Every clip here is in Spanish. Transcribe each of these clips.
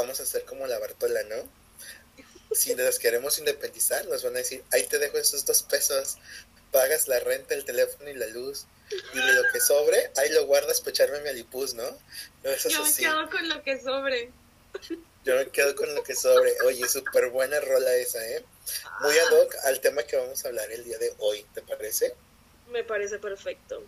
vamos a hacer como la Bartola, ¿no? Si nos queremos independizar, nos van a decir, ahí te dejo esos dos pesos, pagas la renta, el teléfono y la luz. Y de lo que sobre, ahí lo guardas para echarme mi alipuz, ¿no? Yo me quedo con lo que sobre. Yo me quedo con lo que sobre. Oye, súper buena rola esa, ¿eh? Muy ad hoc al tema que vamos a hablar el día de hoy, ¿te parece? Me parece perfecto.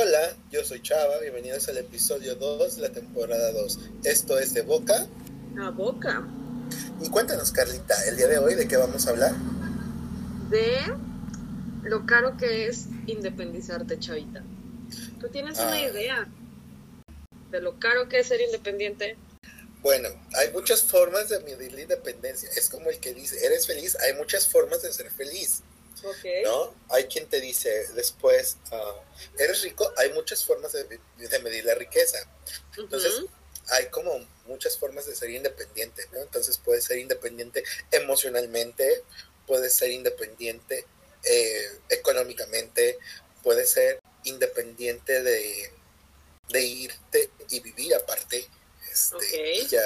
Hola, yo soy Chava, bienvenidos al episodio 2 de la temporada 2. Esto es de Boca a Boca. Y cuéntanos, Carlita, el día de hoy, ¿de qué vamos a hablar? De lo caro que es independizarte, chavita. ¿Tú tienes una ah. idea de lo caro que es ser independiente? Bueno, hay muchas formas de medir la independencia. Es como el que dice, ¿eres feliz? Hay muchas formas de ser feliz. Okay. ¿No? Hay quien te dice después, ah, ¿eres rico? Hay muchas formas de, medir la riqueza. Entonces, hay como muchas formas de ser independiente, ¿no? Entonces puedes ser independiente emocionalmente, puedes ser independiente eh, económicamente, puedes ser independiente de, de irte y vivir aparte. Este, ya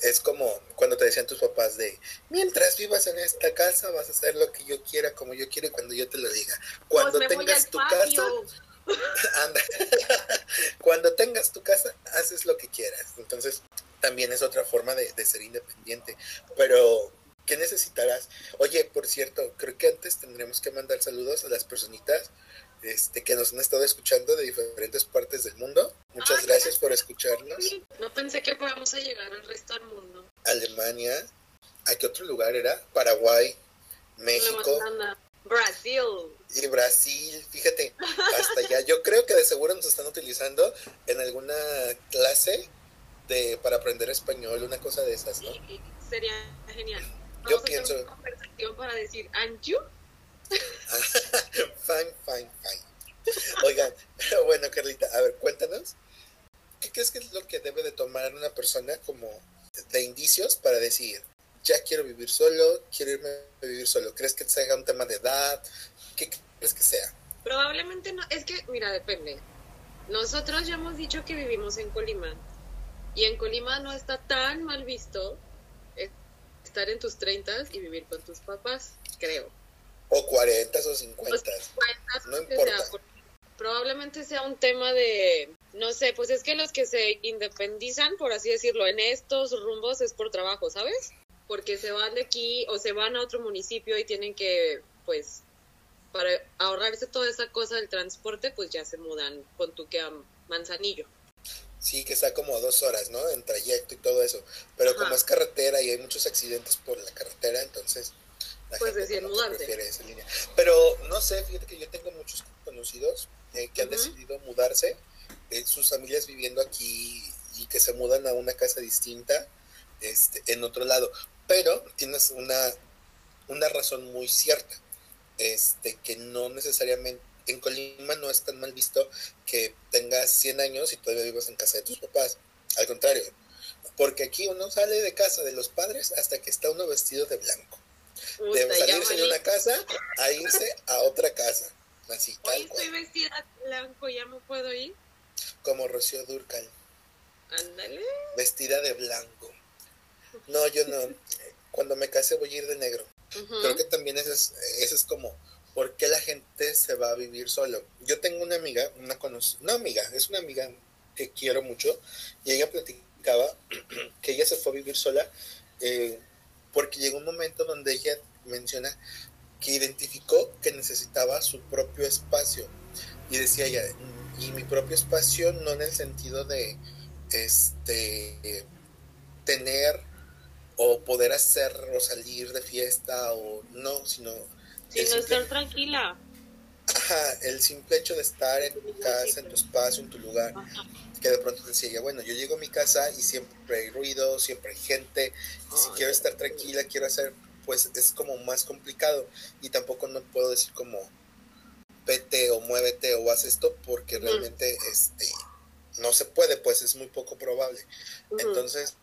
es como cuando te decían tus papás de, mientras vivas en esta casa vas a hacer lo que yo quiera, como yo quiero y cuando yo te lo diga. Cuando pues tengas tu casa Anda. Cuando tengas tu casa, haces lo que quieras. Entonces, también es otra forma de, ser independiente. Pero, ¿qué necesitarás? Oye, por cierto, creo que antes tendremos que mandar saludos a las personitas este, que nos han estado escuchando de diferentes partes del mundo. Muchas gracias por escucharnos. No pensé que podamos llegar al resto del mundo. Alemania. ¿A qué otro lugar era? Paraguay, México. Brasil. Y Brasil, fíjate, hasta allá. Yo creo que de seguro nos están utilizando en alguna clase de para aprender español, una cosa de esas, ¿no? Sería genial. Yo pienso. Una conversación para decir, ¿and you? fine, fine, fine. Oigan, bueno, Carlita, a ver, cuéntanos. ¿Qué crees que es lo que debe de tomar una persona como de indicios para decir, ya quiero vivir solo, quiero irme a vivir solo. ¿Crees que sea un tema de edad? ¿Qué crees que sea? Probablemente no, es que, mira, depende. Nosotros ya hemos dicho que vivimos en Colima y en Colima no está tan mal visto estar en tus 30 y vivir con tus papás, creo. O 40 o 50. no importa. probablemente sea un tema de, no sé, pues es que los que se independizan, por así decirlo, en estos rumbos es por trabajo, ¿sabes? porque se van de aquí o se van a otro municipio y tienen que, pues, para ahorrarse toda esa cosa del transporte, pues ya se mudan con tu que a Manzanillo. Sí, que está como dos horas, ¿no? En trayecto y todo eso. Pero como es carretera y hay muchos accidentes por la carretera, entonces la pues gente prefiere esa línea. Pero no sé, fíjate que yo tengo muchos conocidos eh, que han decidido mudarse, eh, sus familias viviendo aquí y que se mudan a una casa distinta este, en otro lado. Pero tienes una, una razón muy cierta, este, que no necesariamente en Colima no es tan mal visto que tengas 100 años y todavía vivas en casa de tus papás. Al contrario, porque aquí uno sale de casa de los padres hasta que está uno vestido de blanco. De salirse de una casa a irse a otra casa. Así, Hoy estoy vestida de blanco, ¿ya me puedo ir? Como Rocío Durcal. Ándale. Vestida de blanco. No, yo no. Cuando me case voy a ir de negro. Creo que también eso es, eso es como, ¿por qué la gente se va a vivir solo? Yo tengo una amiga, una conocida, no amiga, es una amiga que quiero mucho, y ella platicaba que ella se fue a vivir sola eh, porque llegó un momento donde ella menciona que identificó que necesitaba su propio espacio. Y decía ella, y mi propio espacio no en el sentido de este tener o poder hacer o salir de fiesta o no, sino... Sino estar tranquila. Ajá, el simple hecho de estar en tu casa, en tu espacio, en tu lugar, que de pronto decía, bueno, yo llego a mi casa y siempre hay ruido, siempre hay gente, y si quiero estar tranquila, quiero hacer, pues es como más complicado y tampoco no puedo decir como vete o muévete o haz esto porque realmente este no se puede, pues es muy poco probable. Entonces,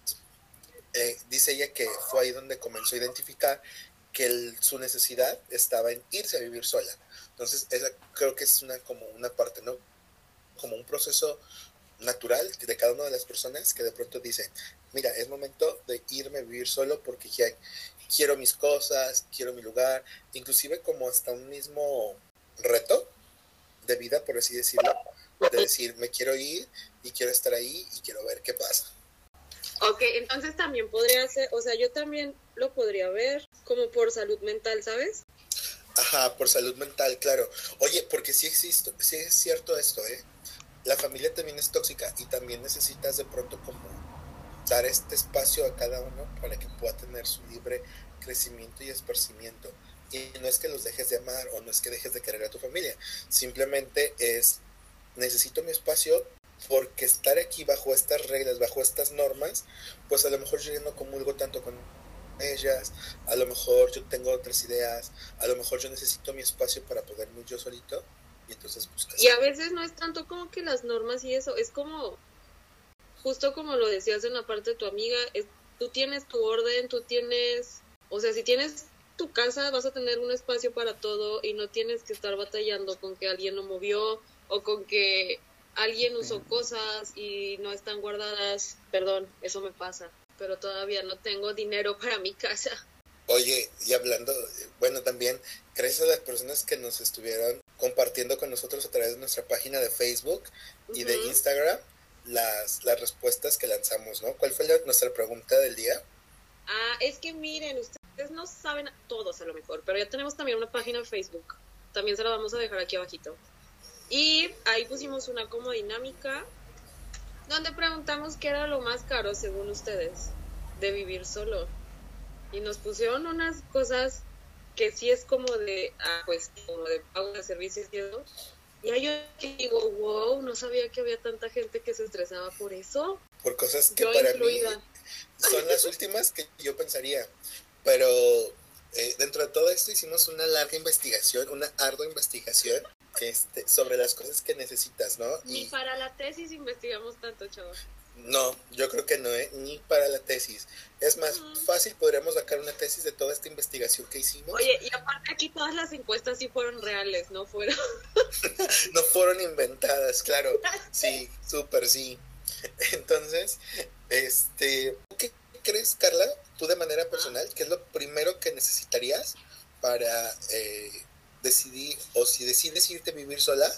eh, dice ella que fue ahí donde comenzó a identificar que su necesidad estaba en irse a vivir sola. Entonces, esa creo que es una como una parte, ¿no? Como un proceso natural de cada una de las personas que de pronto dicen, mira, es momento de irme a vivir solo porque quiero mis cosas, quiero mi lugar, inclusive como hasta un mismo reto de vida, por así decirlo, de decir, me quiero ir y quiero estar ahí y quiero ver qué pasa. Ok, entonces también podría ser, o sea, yo también lo podría ver como por salud mental, ¿sabes? Ajá, por salud mental, claro. Oye, porque sí existe, sí es cierto esto, ¿eh? La familia también es tóxica y también necesitas de pronto como dar este espacio a cada uno para que pueda tener su libre crecimiento y esparcimiento. Y no es que los dejes de amar o no es que dejes de querer a tu familia, simplemente es necesito mi espacio porque estar aquí bajo estas reglas, bajo estas normas, pues a lo mejor yo no comulgo tanto con ellas, a lo mejor yo tengo otras ideas, a lo mejor yo necesito mi espacio para poder ir yo solito y entonces buscas. Y a veces no es tanto como que las normas y eso, es como, justo como lo decías en la parte de tu amiga, es, tú tienes tu orden, tú tienes, o sea, si tienes tu casa vas a tener un espacio para todo y no tienes que estar batallando con que alguien lo movió o con que alguien usó cosas y no están guardadas. Perdón, eso me pasa, pero todavía no tengo dinero para mi casa. Oye, y hablando, bueno, también gracias a las personas que nos estuvieron compartiendo con nosotros a través de nuestra página de Facebook y de Instagram las, las respuestas que lanzamos, ¿no? ¿Cuál fue nuestra pregunta del día? Ah, es que miren, ustedes no saben todos a lo mejor, pero ya tenemos también una página de Facebook. También se la vamos a dejar aquí abajito. Y ahí pusimos una como dinámica donde preguntamos qué era lo más caro según ustedes de vivir solo. Y nos pusieron unas cosas que sí es como de, ah, pues, como de pago de servicios y eso. Y ahí yo digo, wow, no sabía que había tanta gente que se estresaba por eso. Por cosas que para mí son las últimas que yo pensaría. Pero eh, dentro de todo esto hicimos una larga investigación, una ardua investigación este, sobre las cosas que necesitas, ¿no? Ni para la tesis investigamos tanto, chaval. No, yo creo que no, ¿eh? ni para la tesis. Es más fácil, podríamos sacar una tesis de toda esta investigación que hicimos. Oye, y aparte aquí todas las encuestas sí fueron reales, no fueron. no fueron inventadas, claro. Sí, súper sí. Entonces, este, ¿qué crees, Carla, tú de manera personal, qué es lo primero que necesitarías para eh, decidir, o si decides irte a vivir sola,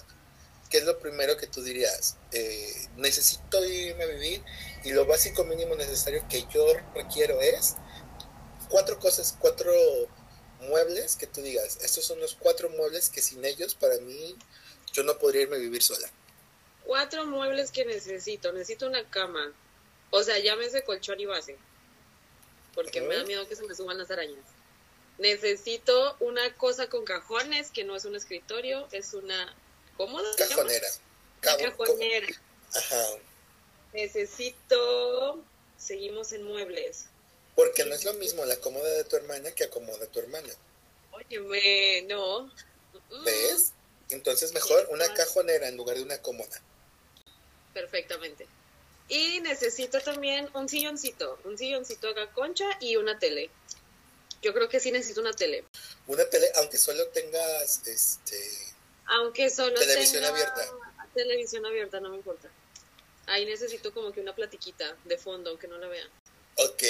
¿qué es lo primero que tú dirías? Eh, necesito irme a vivir y lo básico mínimo necesario que yo requiero es cuatro cosas, cuatro muebles que tú digas, estos son los cuatro muebles que sin ellos para mí yo no podría irme a vivir sola. Cuatro muebles que necesito, necesito una cama, o sea, llámese colchón y base, porque me da miedo que se me suban las arañas. Necesito una cosa con cajones, que no es un escritorio, es una cómoda. Cajonera. cajonera. Ajá. Necesito, seguimos en muebles. Porque no es lo mismo la cómoda de tu hermana que acomoda a tu hermana. Oye, no. ¿Ves? Entonces mejor una cajonera en lugar de una cómoda. Perfectamente. Y necesito también un silloncito, un silloncito acá concha y una tele. Yo creo que sí necesito una tele. Una tele, aunque solo tengas este aunque solo televisión abierta. Televisión abierta, no me importa. Ahí necesito como que una platiquita de fondo, aunque no la vean. Ok.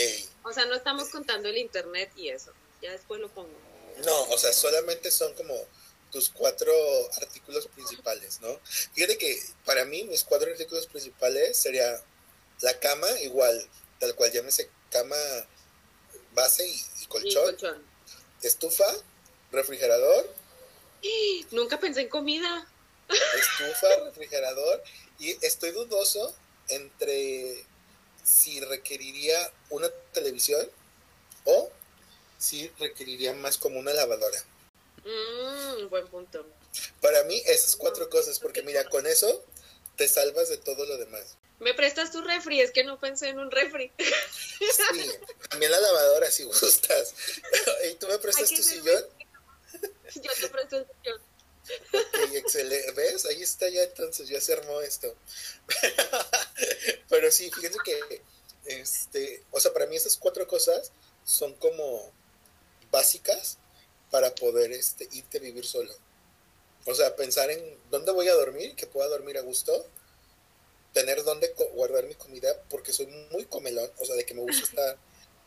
O sea, no estamos contando el internet y eso. Ya después lo pongo. No, o sea, solamente son como tus cuatro artículos principales, ¿no? Fíjate que para mí mis cuatro artículos principales sería la cama, igual, tal cual llámese cama base y, colchón, estufa, refrigerador. Nunca pensé en comida. Estufa, refrigerador y estoy dudoso entre si requeriría una televisión o si requeriría más como una lavadora. Mm, buen punto. Para mí esas cuatro cosas, porque mira, con eso te salvas de todo lo demás. ¿Me prestas tu refri? Es que no pensé en un refri. Sí, también la lavadora si gustas. ¿Y tú me prestas tu sillón? Yo te presto el sillón. Ok, excelente. ¿Ves? Ahí está ya entonces, ya se armó esto. Pero sí, fíjense que, este, o sea, para mí esas cuatro cosas son como básicas para poder este, irte a vivir solo. O sea, pensar en dónde voy a dormir, que pueda dormir a gusto, tener dónde guardar mi comida, porque soy muy comelón, o sea, de que me gusta estar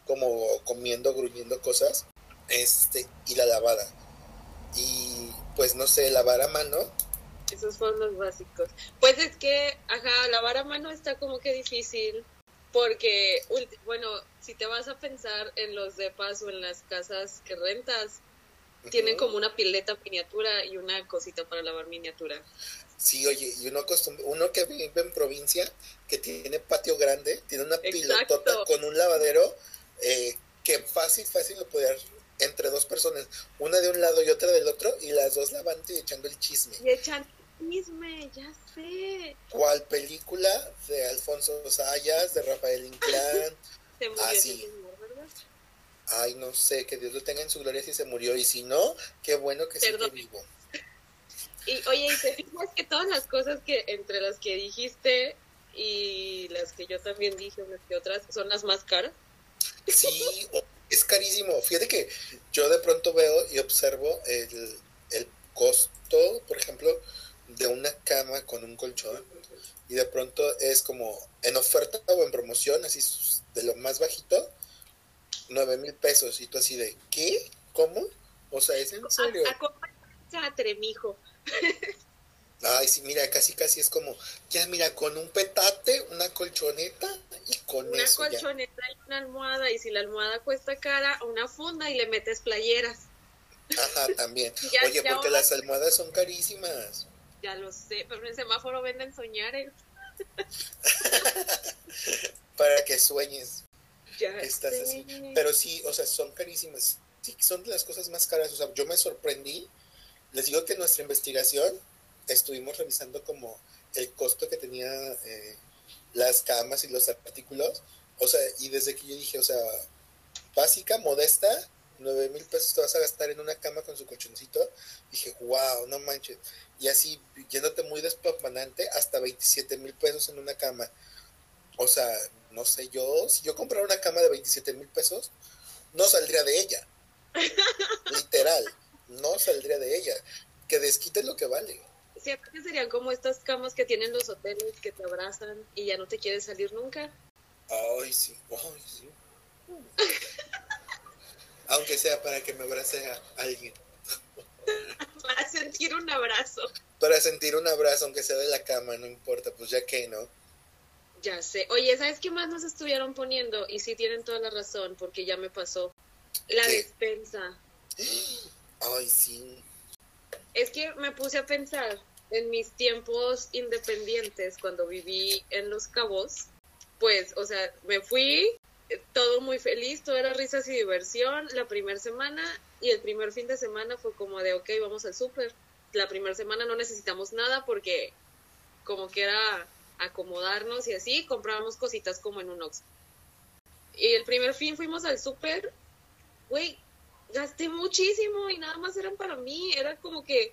como comiendo, gruñendo cosas, este, y la lavada. Y pues no sé, lavar a mano. Esos son los básicos. Pues es que, ajá, lavar a mano está como que difícil, porque, bueno, si te vas a pensar en los depas o en las casas que rentas, tienen como una pileta miniatura y una cosita para lavar miniatura. Sí, oye, y uno, uno que vive en provincia, que tiene patio grande, tiene una pilotota con un lavadero, eh, que fácil, fácil lo podía entre dos personas, una de un lado y otra del otro, y las dos lavando y echando el chisme. Y echando el chisme, ya sé. ¿Cuál película? De Alfonso Sayas, de Rafael Inclán. Así. Ay, no sé, que Dios lo tenga en su gloria si se murió, y si no, qué bueno que sigue vivo. Y oye, y te fijas que todas las cosas que entre las que dijiste y las que yo también dije, unas que otras, son las más caras. Sí, es carísimo. Fíjate que yo de pronto veo y observo el, el costo, por ejemplo, de una cama con un colchón y de pronto es como en oferta o en promoción, así de lo más bajito, nueve mil pesos y tú así de, ¿qué? ¿Cómo? O sea, ¿es en serio? A, a tremijo. Ay, sí, mira, casi casi es como, ya mira, con un petate, una colchoneta y con una eso. Una colchoneta y una almohada, y si la almohada cuesta cara, una funda y le metes playeras. Ajá, también. Oye, porque las almohadas son carísimas. Ya lo sé, pero en el semáforo venden soñares. Para que sueñes. Ya Estás así. Pero sí, o sea, son carísimas. Sí, son de las cosas más caras. O sea, yo me sorprendí. Les digo que nuestra investigación estuvimos revisando como el costo que tenía eh, las camas y los artículos. O sea, y desde que yo dije, o sea, básica, modesta, nueve mil pesos te vas a gastar en una cama con su colchoncito. Dije, wow, no manches. Y así, yéndote muy despampanante, hasta 27 mil pesos en una cama. O sea, no sé, yo, si yo comprara una cama de 27 mil pesos, no saldría de ella. Literal, no saldría de ella. Que desquite lo que vale. Siento que serían como estas camas que tienen los hoteles que te abrazan y ya no te quieres salir nunca. Ay, sí, ay, sí. Aunque sea para que me abrace a alguien. para sentir un abrazo. Para sentir un abrazo, aunque sea de la cama, no importa, pues ya que no. Ya sé. Oye, ¿sabes qué más nos estuvieron poniendo? Y sí tienen toda la razón, porque ya me pasó. La despensa. Ay, sí. Es que me puse a pensar en mis tiempos independientes, cuando viví en Los Cabos, pues, o sea, me fui eh, todo muy feliz, todo era risas y diversión la primera semana y el primer fin de semana fue como de, ok, vamos al súper. La primera semana no necesitamos nada porque como que era acomodarnos y así, comprábamos cositas como en un Ox. Y el primer fin fuimos al súper, güey, gasté muchísimo y nada más eran para mí, era como que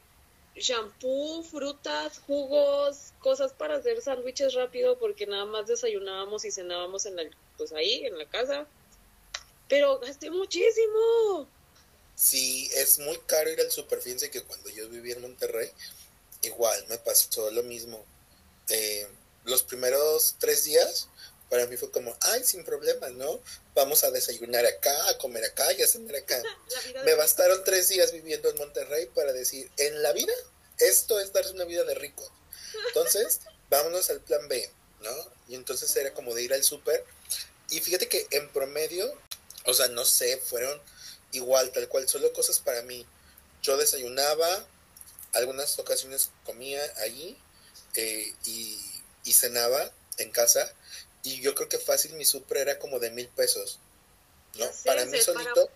shampoo, frutas, jugos, cosas para hacer sándwiches rápido porque nada más desayunábamos y cenábamos en la, pues ahí, en la casa. Pero gasté muchísimo. Sí, es muy caro ir al super. Fíjense que cuando yo viví en Monterrey, igual me pasó lo mismo. Eh, los primeros tres días, para mí fue como, ay, sin problemas, ¿no? Vamos a desayunar acá, a comer acá y a cenar acá. Me bastaron tres días viviendo en Monterrey para decir, en la vida, esto es darse una vida de rico. Entonces, vámonos al plan B, ¿no? Y entonces era como de ir al súper. Y fíjate que en promedio, o sea, no sé, fueron igual, tal cual, solo cosas para mí. Yo desayunaba, algunas ocasiones comía allí eh, y, y cenaba en casa y yo creo que fácil mi super era como de mil pesos, ¿no? para mí solito.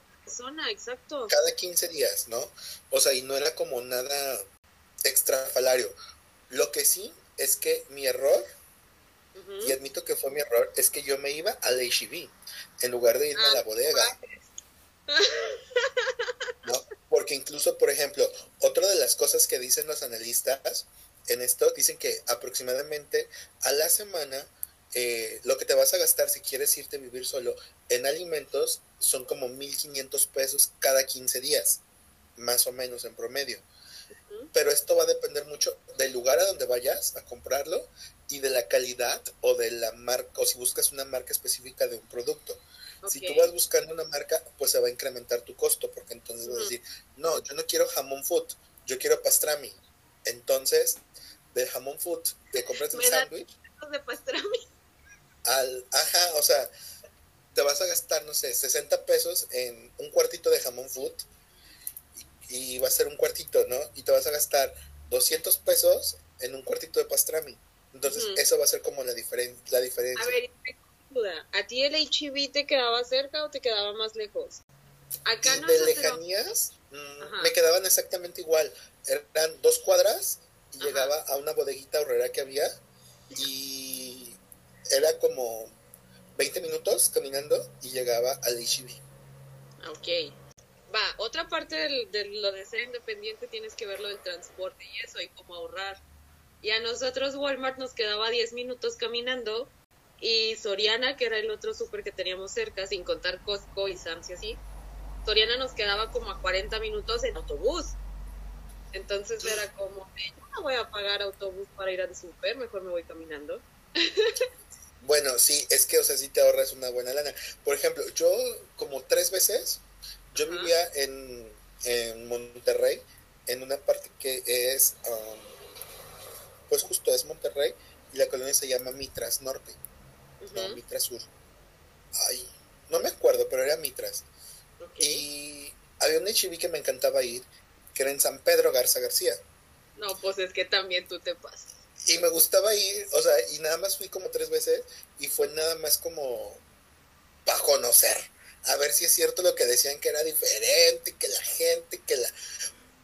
exacto. Cada 15 días, ¿no? O sea, y no era como nada extrafalario. Lo que sí es que mi error, y admito que fue mi error, es que yo me iba al HEB en lugar de irme a la ah, bodega. ¿no? Porque incluso, por ejemplo, otra de las cosas que dicen los analistas en esto, dicen que aproximadamente a la semana eh, lo que te vas a gastar si quieres irte a vivir solo en alimentos son como 1.500 pesos cada 15 días, más o menos en promedio. Pero esto va a depender mucho del lugar a donde vayas a comprarlo y de la calidad o de la marca, o si buscas una marca específica de un producto. Si tú vas buscando una marca, pues se va a incrementar tu costo, porque entonces vas a decir, no, yo no quiero jamón food, yo quiero pastrami. Entonces, del jamón food, te compras el sándwich. de pastrami. Al, ajá, o sea, te vas a gastar, no sé, 60 pesos en un cuartito de jamón food y, va a ser un cuartito, ¿no? Y te vas a gastar 200 pesos en un cuartito de pastrami. Entonces, eso va a ser como la, diferen la diferencia. A ver, ¿a ti el HIV te quedaba cerca o te quedaba más lejos? Acá no de lejanías mm, me quedaban exactamente igual. Eran dos cuadras y llegaba a una bodeguita horrera que había y era como 20 minutos caminando y llegaba al HIV. Ok. Va, otra parte de lo de ser independiente tienes que ver lo del transporte y eso y cómo ahorrar. Y a nosotros Walmart nos quedaba 10 minutos caminando y Soriana, que era el otro súper que teníamos cerca, sin contar Costco y Sam's y así, Soriana nos quedaba como a 40 minutos en autobús. Entonces era como, yo no voy a pagar autobús para ir al súper, mejor me voy caminando. Bueno, sí, es que, o sea, sí te ahorras una buena lana. Por ejemplo, yo como tres veces, yo vivía en, en Monterrey, en una parte que es, um, pues justo es Monterrey, y la colonia se llama Mitras Norte no, Mitras Sur. Ay, no me acuerdo, pero era Mitras. Y había un HIV que me encantaba ir, que era en San Pedro Garza García. No, pues es que también tú te pasas. Y me gustaba ir, o sea, y nada más fui como tres veces y fue nada más como para conocer, a ver si es cierto lo que decían que era diferente, que la gente, que la...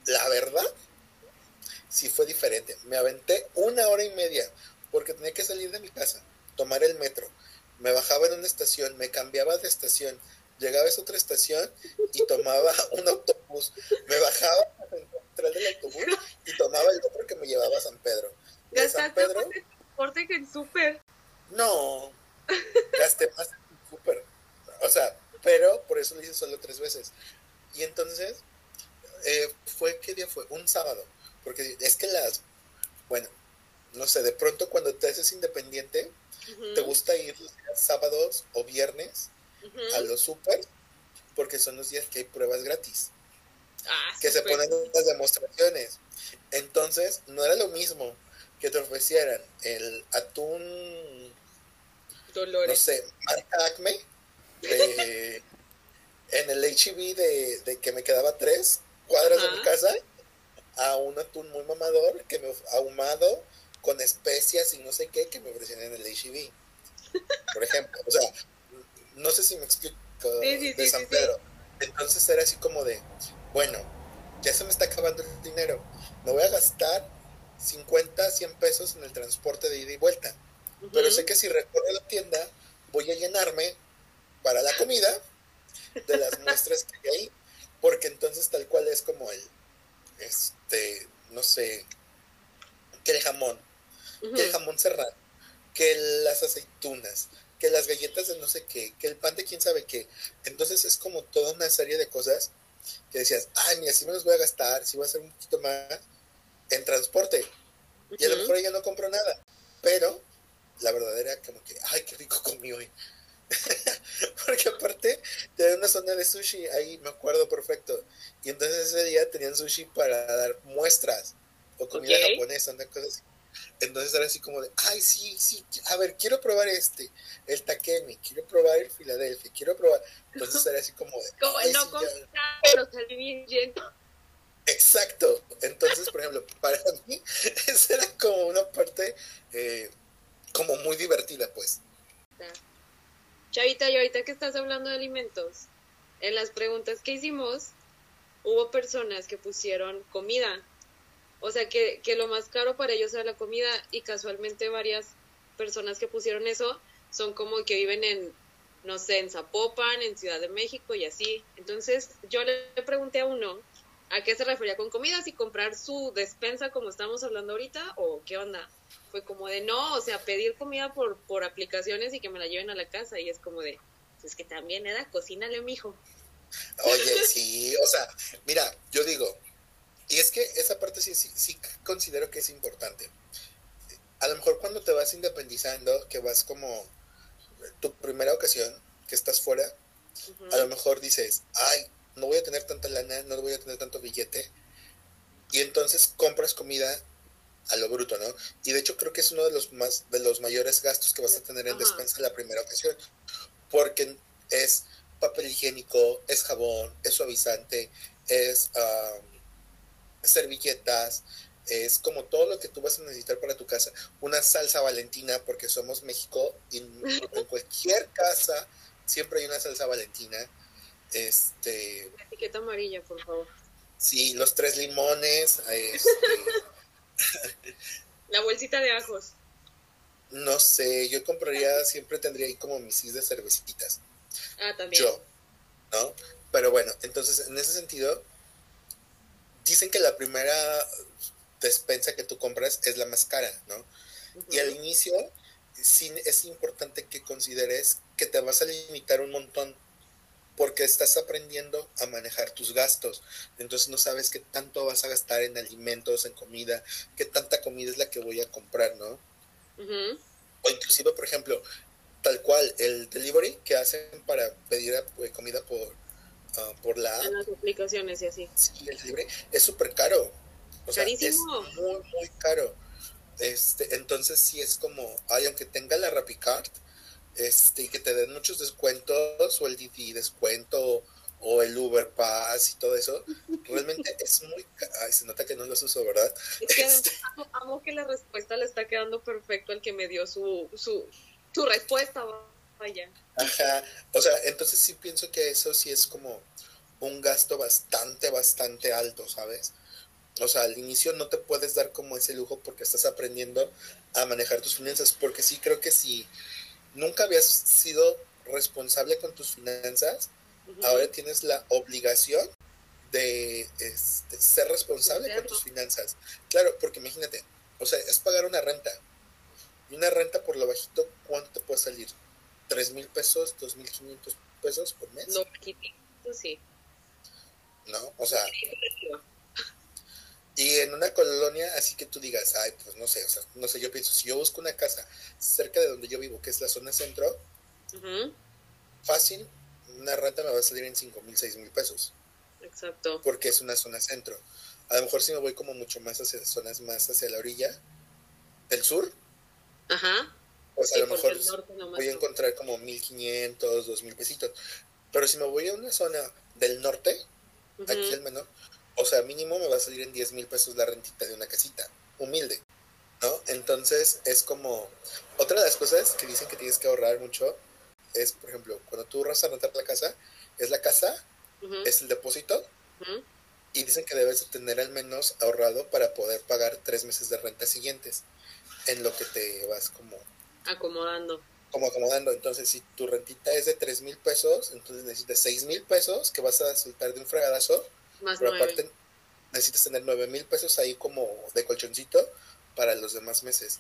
La verdad, sí fue diferente. Me aventé una hora y media porque tenía que salir de mi casa tomar el metro. Me bajaba en una estación, me cambiaba de estación, llegaba a esa otra estación y tomaba un autobús. Me bajaba del autobús y tomaba el otro que me llevaba a San Pedro. De San Pedro. transporte que en súper. No, gasté más en súper. O sea, pero por eso lo hice solo tres veces. Y entonces, eh, fue, ¿qué día fue? Un sábado. Porque es que las, bueno, no sé, de pronto cuando te haces independiente, te gusta ir sábados o viernes a los super, porque son los días que hay pruebas gratis. Ah, que se ponen las demostraciones. Entonces, no era lo mismo que te ofrecieran el atún, Dolores. no sé, marca Acme, en el HIV de, que me quedaba tres cuadras de mi casa, a un atún muy mamador, que me ahumado, con especias y no sé qué que me ofrecían en el HIV. Por ejemplo, o sea, no sé si me explico de San Pedro. Entonces era así como de, bueno, ya se me está acabando el dinero, me voy a gastar 50, 100 pesos en el transporte de ida y vuelta. Pero sé que si recorro la tienda, voy a llenarme para la comida de las muestras que hay ahí, porque entonces tal cual es como el, este, no sé, que el jamón que el jamón serrano, que las aceitunas, que las galletas de no sé qué, que el pan de quién sabe qué. Entonces es como toda una serie de cosas que decías, ay, mira, si me los voy a gastar, si voy a hacer un poquito más en transporte. Y a lo mejor ya no compro nada. Pero la verdad era como que, ay, qué rico comí hoy. Porque aparte tenía una zona de sushi ahí, me acuerdo perfecto. Y entonces ese día tenían sushi para dar muestras o comida japonesa, una cosa así. Entonces era así como de, ay, sí, sí, a ver, quiero probar este, el Takemi, quiero probar el Filadelfia, quiero probar. Entonces era así como de, como no pero salí bien lleno. Exacto. Entonces, por ejemplo, para mí, esa era como una parte eh, como muy divertida, pues. Chavita, y ahorita que estás hablando de alimentos, en las preguntas que hicimos, hubo personas que pusieron comida o sea, que, que lo más caro para ellos era la comida y casualmente varias personas que pusieron eso son como que viven en, no sé, en Zapopan, en Ciudad de México y así. Entonces yo le pregunté a uno ¿A qué se refería con comida? ¿Si comprar su despensa como estamos hablando ahorita o qué onda? Fue como de no, o sea, pedir comida por, por aplicaciones y que me la lleven a la casa y es como de, pues que también era, cocínale, mijo. Oye, sí, o sea, mira, yo digo, y es que esa parte sí, sí, sí considero que es importante. A lo mejor cuando te vas independizando, que vas como tu primera ocasión, que estás fuera, a lo mejor dices, ay, no voy a tener tanta lana, no voy a tener tanto billete. Y entonces compras comida a lo bruto, ¿no? Y de hecho creo que es uno de los más de los mayores gastos que vas a tener en despensa la primera ocasión, porque es papel higiénico, es jabón, es suavizante, es servilletas, es como todo lo que tú vas a necesitar para tu casa. Una salsa valentina, porque somos México y en cualquier casa siempre hay una salsa valentina. Este. etiqueta amarilla, por favor. Sí, los tres limones. Este, La bolsita de ajos. No sé, yo compraría, siempre tendría ahí como mis de cervecitas. Ah, también. Yo, ¿no? Pero bueno, entonces en ese sentido, dicen que la primera despensa que tú compras es la más cara, ¿no? Y al inicio, sí es importante que consideres que te vas a limitar un montón porque estás aprendiendo a manejar tus gastos. Entonces no sabes qué tanto vas a gastar en alimentos, en comida, qué tanta comida es la que voy a comprar, ¿no? O inclusive, por ejemplo, tal cual, el delivery que hacen para pedir eh, comida por, ah, por la En las aplicaciones y así. Sí, el delivery es súper caro. O sea, es muy, muy caro. Este, entonces sí es como, ay, aunque tenga la RappiCard, este, y que te den muchos descuentos, o el Didi descuento, o el Uber Pass y todo eso, realmente es muy... Ay, se nota que no los uso, ¿verdad? Es que este amo, que la respuesta le está quedando perfecto al que me dio su, su, su respuesta, vaya. Ajá, o sea, entonces sí pienso que eso sí es como un gasto bastante, bastante alto, ¿sabes? O sea, al inicio no te puedes dar como ese lujo porque estás aprendiendo a manejar tus finanzas, porque sí creo que si nunca habías sido responsable con tus finanzas, ahora tienes la obligación de este, ser responsable con tus finanzas. Claro, porque imagínate, o sea, es pagar una renta. Y una renta por lo bajito, ¿cuánto te puede salir? ¿Tres mil pesos? ¿Dos mil quinientos pesos por mes? No, sí. No, o sea, y en una colonia, así que tú digas, ay, pues no sé, o sea, no sé, yo pienso, si yo busco una casa cerca de donde yo vivo, que es la zona centro, fácil, una renta me va a salir en 5 mil, 6 mil pesos. Exacto. Porque es una zona centro. A lo mejor si me voy como mucho más hacia zonas más hacia la orilla, el sur, Ajá. Pues a lo mejor voy a encontrar como 1500, 2000 pesitos. Pero si me voy a una zona del norte, aquí el menor, o sea, mínimo me va a salir en 10 mil pesos la rentita de una casita, humilde, ¿no? Entonces es como, otra de las cosas que dicen que tienes que ahorrar mucho es, por ejemplo, cuando tú vas a rentar la casa, es la casa, es el depósito, y dicen que debes tener al menos ahorrado para poder pagar tres meses de renta siguientes, en lo que te vas como... Acomodando. Como acomodando. Entonces, si tu rentita es de 3 mil pesos, entonces necesitas 6 mil pesos que vas a soltar de un fregadazo pero aparte necesitas tener nueve mil pesos ahí como de colchoncito para los demás meses.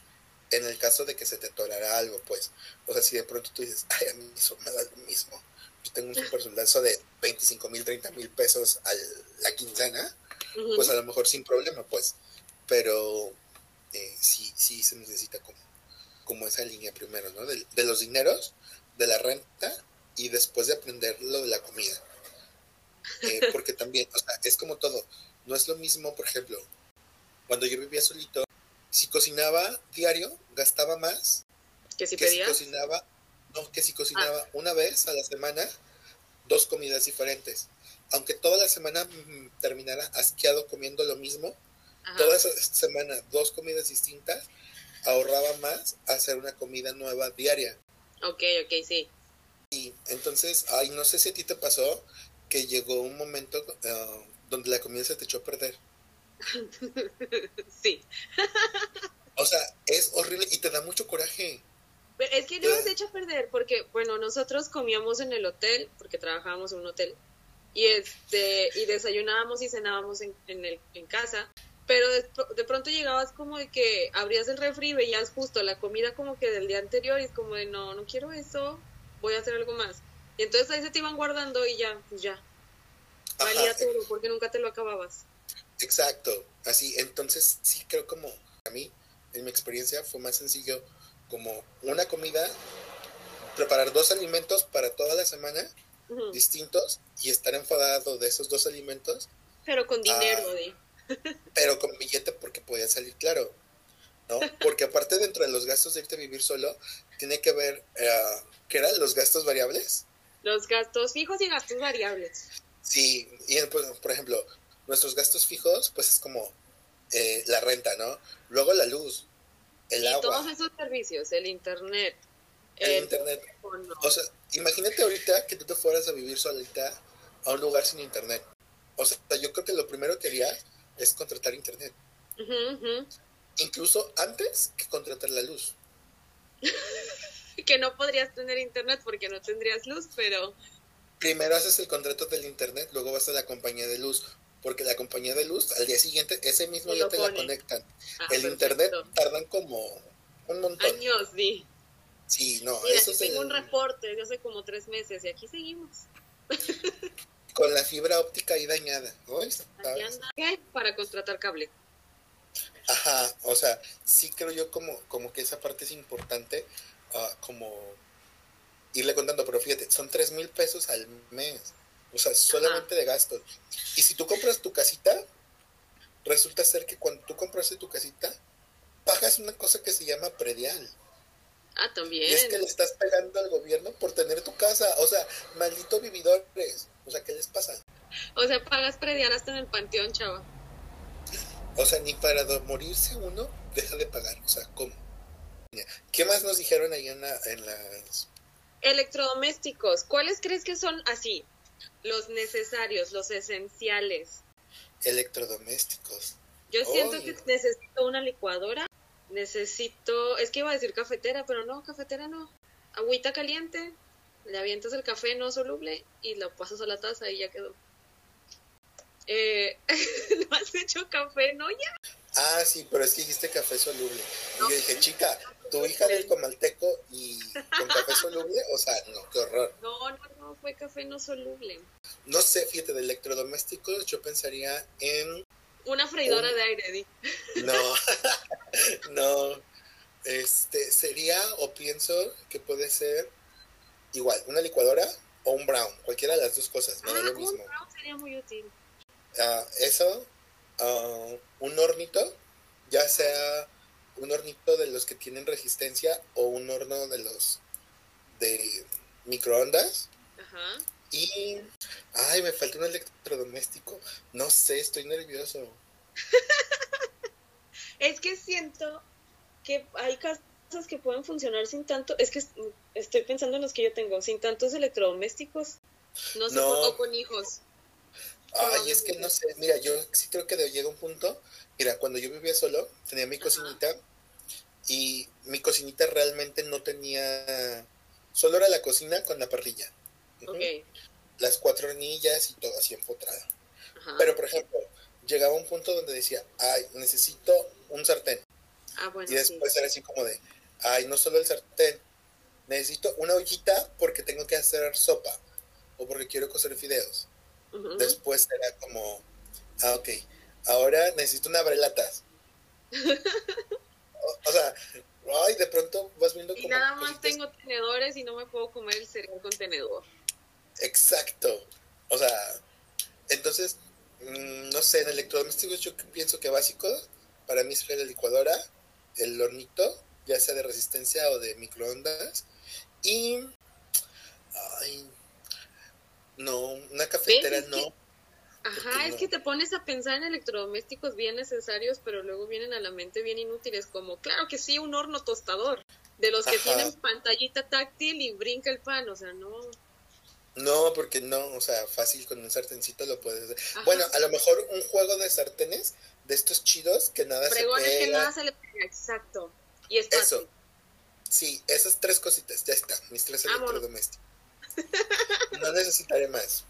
En el caso de que se te tolerara algo, pues. O sea, si de pronto tú dices, ay, a mí eso me da lo mismo. Yo tengo un super soldazo de 25 mil, 30 mil pesos a la quincena, pues a lo mejor sin problema, pues. Pero eh, sí, sí se necesita como, como esa línea primero, ¿no? De, de los dineros, de la renta y después de aprender lo de la comida. Eh, porque también, o sea, es como todo. No es lo mismo, por ejemplo, cuando yo vivía solito, si cocinaba diario, gastaba más que si, cocinaba, no, que si cocinaba ah. una vez a la semana, dos comidas diferentes. Aunque toda la semana mm, terminara asqueado comiendo lo mismo, toda esa semana dos comidas distintas, ahorraba más hacer una comida nueva diaria. Ok, ok, sí. Y entonces, ay, no sé si a ti te pasó que llegó un momento ah, donde la comida se te echó a perder. sí. o sea, es horrible y te da mucho coraje. es que no se echa a perder porque, bueno, nosotros comíamos en el hotel, porque trabajábamos en un hotel, y este y desayunábamos y cenábamos en, en, el, en casa pero de, de, pronto llegabas como de que abrías el refri y veías justo la comida como que del día anterior y es como de no, no quiero eso, voy a hacer algo más. Y entonces ahí se te iban guardando y ya, pues ya. Valía todo porque nunca te lo acababas. Exacto, así, entonces sí creo como a mí, en mi experiencia, fue más sencillo como una comida, preparar dos alimentos para toda la semana, distintos, y estar enfadado de esos dos alimentos. Pero con dinero, de pero con billete porque podía salir claro, ¿no? Porque aparte dentro de los gastos de irte a vivir solo, tiene que ver, uh, ¿qué eran los gastos variables? Los gastos fijos y gastos variables. Sí, y pues, por ejemplo, nuestros gastos fijos, pues es como eh, la renta, ¿no? Luego la luz, el y agua. Todos esos servicios, el internet. El, internet. O sea, imagínate ahorita que tú te fueras a vivir solita a un lugar sin internet. O sea, yo creo que lo primero que harías es contratar internet. Incluso antes que contratar la luz. que no podrías tener internet porque no tendrías luz, pero... Primero haces el contrato del internet, luego vas a la compañía de luz, porque la compañía de luz al día siguiente, ese mismo día te la conectan. Ah, el internet tardan como un montón. Años, sí. Sí, no, eso tengo un reporte de hace como tres meses y aquí seguimos. con la fibra óptica ahí dañada. ¿Qué? Para contratar cable. Ajá, o sea, sí creo yo como, como que esa parte es importante, uh, como irle contando, pero fíjate, son tres mil pesos al mes, o sea, solamente de gastos. Y si tú compras tu casita, resulta ser que cuando tú compraste tu casita, pagas una cosa que se llama predial. Ah, también. Y es que le estás pegando al gobierno por tener tu casa. O sea, maldito vividores. O sea, ¿qué les pasa? O sea, pagas predial hasta en el panteón, chava. O sea, ni para morirse uno deja de pagar. O sea, ¿cómo? ¿Qué más nos dijeron ahí en, en las... Electrodomésticos. ¿Cuáles crees que son así? Los necesarios, los esenciales. Electrodomésticos. Yo siento que necesito una licuadora, necesito, es que iba a decir cafetera, pero no, cafetera no. Agüita caliente, le avientas el café no soluble y lo pasas a la taza y ya quedó. Eh, ¿No has hecho café, no ya? Ah, sí, pero es que dijiste café soluble. Y yo dije, chica, tu hija del comalteco y con café soluble, o sea, no, qué horror. No, no, no, fue café no soluble. No sé, fíjate, de electrodomésticos yo pensaría en... Una freidora de aire, Di. No, no. Este, sería, o pienso que puede ser igual, una licuadora o un brown, cualquiera de las dos cosas, me ah, lo mismo. Un brown sería muy útil. Uh, eso, uh, un hornito, ya sea un hornito de los que tienen resistencia o un horno de los de microondas. Ajá. Y, ay, me falta un electrodoméstico. No sé, estoy nervioso. es que siento que hay cosas que pueden funcionar sin tanto. Es que estoy pensando en los que yo tengo, sin tantos electrodomésticos. No sé, no. con hijos. Ay, es que no sé, mira, yo sí creo que llega un punto, mira, cuando yo vivía solo, tenía mi cocinita y mi cocinita realmente no tenía, solo era la cocina con la parrilla. Las cuatro hornillas y todo así empotrado. Pero, por ejemplo, llegaba un punto donde decía, ay, necesito un sartén. Ah, bueno, y después era así como de, ay, no solo el sartén, necesito una ollita porque tengo que hacer sopa o porque quiero cocer fideos. Después era como, ah, ok, ahora necesito una brelatas. o, sea, ay, de pronto vas viendo y nada más tengo tenedores y no me puedo comer el cereal con tenedor. Exacto. O sea, entonces, mm, no sé, en electrodomésticos yo pienso que básico para mí sería la licuadora, el hornito, ya sea de resistencia o de microondas, y. Ay, no, una cafetera no. ajá, es que te pones a pensar en electrodomésticos bien necesarios, pero luego vienen a la mente bien inútiles, como, claro que sí, un horno tostador, de los que tienen pantallita táctil y brinca el pan, o sea, no. No, porque no, o sea, fácil con un sartencito lo puedes hacer. Bueno, a lo mejor un juego de sartenes de estos chidos que nada se pega. que nada se le pega, exacto. Y es Eso. Sí, esas tres cositas, ya está, mis tres electrodomésticos. no necesitaré más.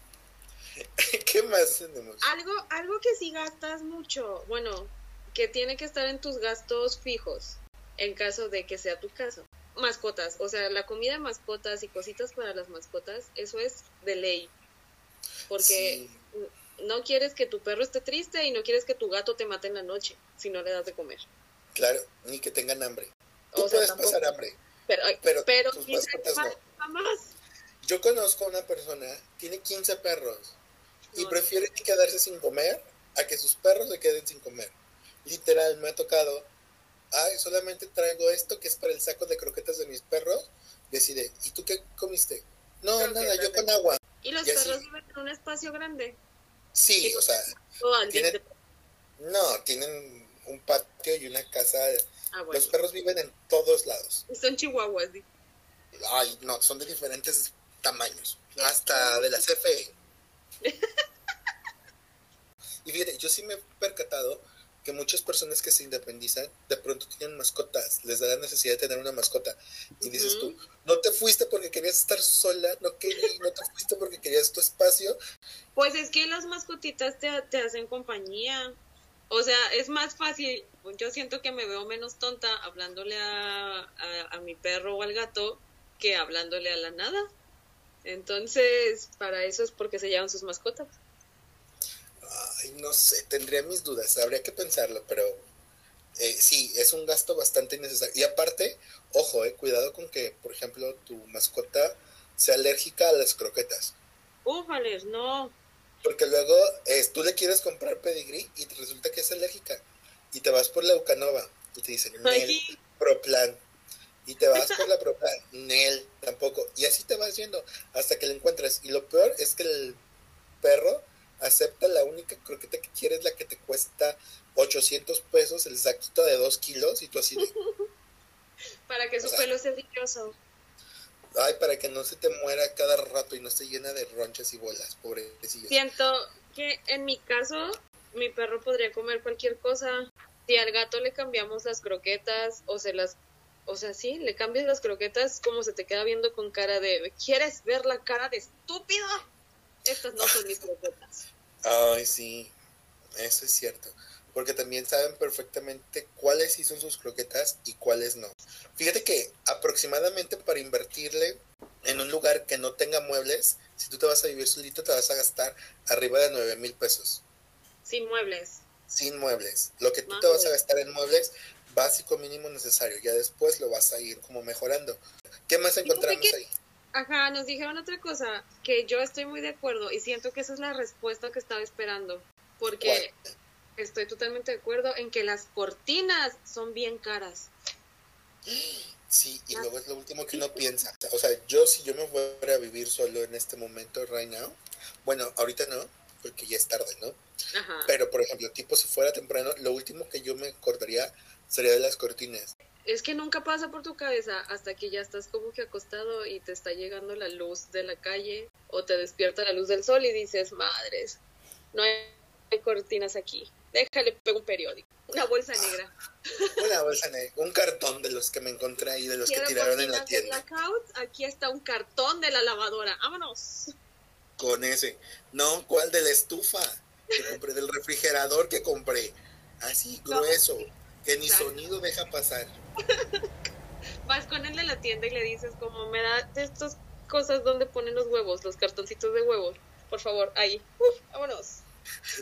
¿Qué más tenemos? Algo, algo que si gastas mucho, bueno, que tiene que estar en tus gastos fijos, en caso de que sea tu caso. Mascotas, o sea, la comida de mascotas y cositas para las mascotas, eso es de ley. Porque no quieres que tu perro esté triste y no quieres que tu gato te mate en la noche si no le das de comer. Claro, ni que tengan hambre. Tú puedes pasar hambre. Pero, pero, pero tus mascotas no. Jamás. Yo conozco a una persona, tiene 15 perros y prefiere quedarse sin comer a que sus perros se queden sin comer. Literal, me ha tocado, ay, solamente traigo esto que es para el saco de croquetas de mis perros. Decide, ¿y tú qué comiste? No, nada, yo con agua. ¿Y los perros viven en un espacio grande? Sí, o sea, tienen, no, tienen un patio y una casa. Ah, los perros viven en todos lados. Son chihuahuas. Ay, no, son de diferentes tamaños, hasta de la CFE. y fíjate, yo sí me he percatado que muchas personas que se independizan de pronto tienen mascotas, les da la necesidad de tener una mascota. Y dices tú, no te fuiste porque querías estar sola, no, no te fuiste porque querías tu espacio. Pues es que las mascotitas te, te hacen compañía. O sea, es más fácil. Yo siento que me veo menos tonta hablándole a, a mi perro o al gato que hablándole a la nada. Entonces, para eso es porque se llevan sus mascotas. Ay, no sé, tendría mis dudas, habría que pensarlo, pero eh, sí, es un gasto bastante innecesario. Y aparte, ojo, eh, cuidado con que, por ejemplo, tu mascota sea alérgica a las croquetas. Ufales, no. Porque luego tú le quieres comprar pedigrí y resulta que es alérgica. Y te vas por la Eucanova y te dicen, Nel, Proplan y te vas por la propia Nel, tampoco. Y así te vas yendo hasta que la encuentras. Y lo peor es que el perro acepta la única croqueta que quiere es la que te cuesta 800 pesos, el saquito de 2 kilos, y tú así de... para que su pelo sea brilloso. Ay, para que no se te muera cada rato y no esté llena de ronchas y bolas, pobrecillo. Siento que en mi caso, mi perro podría comer cualquier cosa. Si al gato le cambiamos las croquetas o se las o sea, sí, le cambias las croquetas como se te queda viendo con cara de, ¿quieres ver la cara de estúpido? Estas no son mis croquetas. Ay, sí, eso es cierto. Porque también saben perfectamente cuáles sí son sus croquetas y cuáles no. Fíjate que aproximadamente para invertirle en un lugar que no tenga muebles, si tú te vas a vivir solito, te vas a gastar arriba de 9 mil pesos. Sin muebles. Sin muebles. Lo que tú te vas a gastar en muebles básico mínimo necesario. Ya después lo vas a ir como mejorando. ¿Qué más encontramos ahí? Ajá, nos dijeron otra cosa que yo estoy muy de acuerdo y siento que esa es la respuesta que estaba esperando. Porque estoy totalmente de acuerdo en que las cortinas son bien caras. Sí, y luego es lo último que uno piensa. O sea, yo si yo me fuera a vivir solo en este momento, right now, bueno, ahorita no, porque ya es tarde, ¿no? Ajá. Pero, por ejemplo, tipo, si fuera temprano, lo último que yo me acordaría sería de las cortinas. Es que nunca pasa por tu cabeza hasta que ya estás como que acostado y te está llegando la luz de la calle o te despierta la luz del sol y dices, madres, no hay cortinas aquí. Déjale, pego un periódico. Una bolsa negra. Una bolsa negra. Un cartón de los que me encontré ahí, de los que tiraron en la tienda. Aquí está un cartón de la lavadora. Vámonos. Con ese. No, ¿cuál de la estufa? Que compré del refrigerador que compré. Así, grueso que ni sonido deja pasar. Vas con él a la tienda y le dices como me da de estas cosas donde ponen los huevos, los cartoncitos de huevos. Por favor, ahí. vámonos.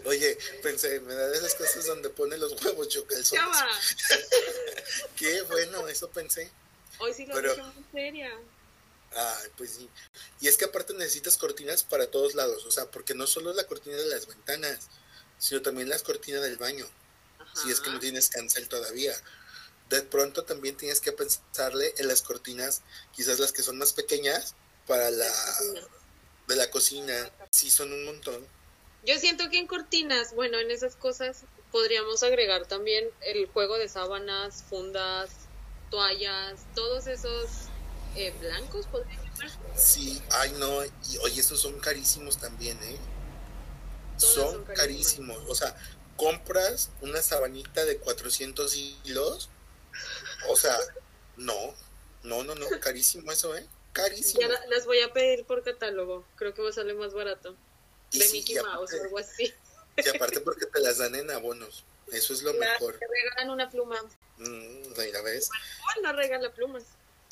Oye, pensé, me da de esas cosas donde ponen los huevos chocalzones. Qué bueno, eso pensé. Hoy sí lo Pero... en seria. Ay, pues sí. Y es que aparte necesitas cortinas para todos lados, o sea, porque no solo la cortina de las ventanas, sino también las cortinas del baño si es que no tienes cancel todavía. De pronto también tienes que pensarle en las cortinas, quizás las que son más pequeñas, para la de la cocina. Sí, son un montón. Yo siento que en cortinas, bueno, en esas cosas podríamos agregar también el juego de sábanas, fundas, toallas, todos esos eh, blancos, podrían llamarse. Sí, ay no, y oye, esos son carísimos también, ¿eh? son, carísimos. O sea, compras una sabanita de 400 hilos, o sea, no, no, no, no, carísimo eso, ¿eh? Carísimo. Ya las voy a pedir por catálogo, creo que va a salir más barato. De Mickey Mouse o algo así. Y aparte porque te las dan en abonos. Eso es lo mejor. Te regalan una pluma. Mm, ¿La ves? no regala plumas.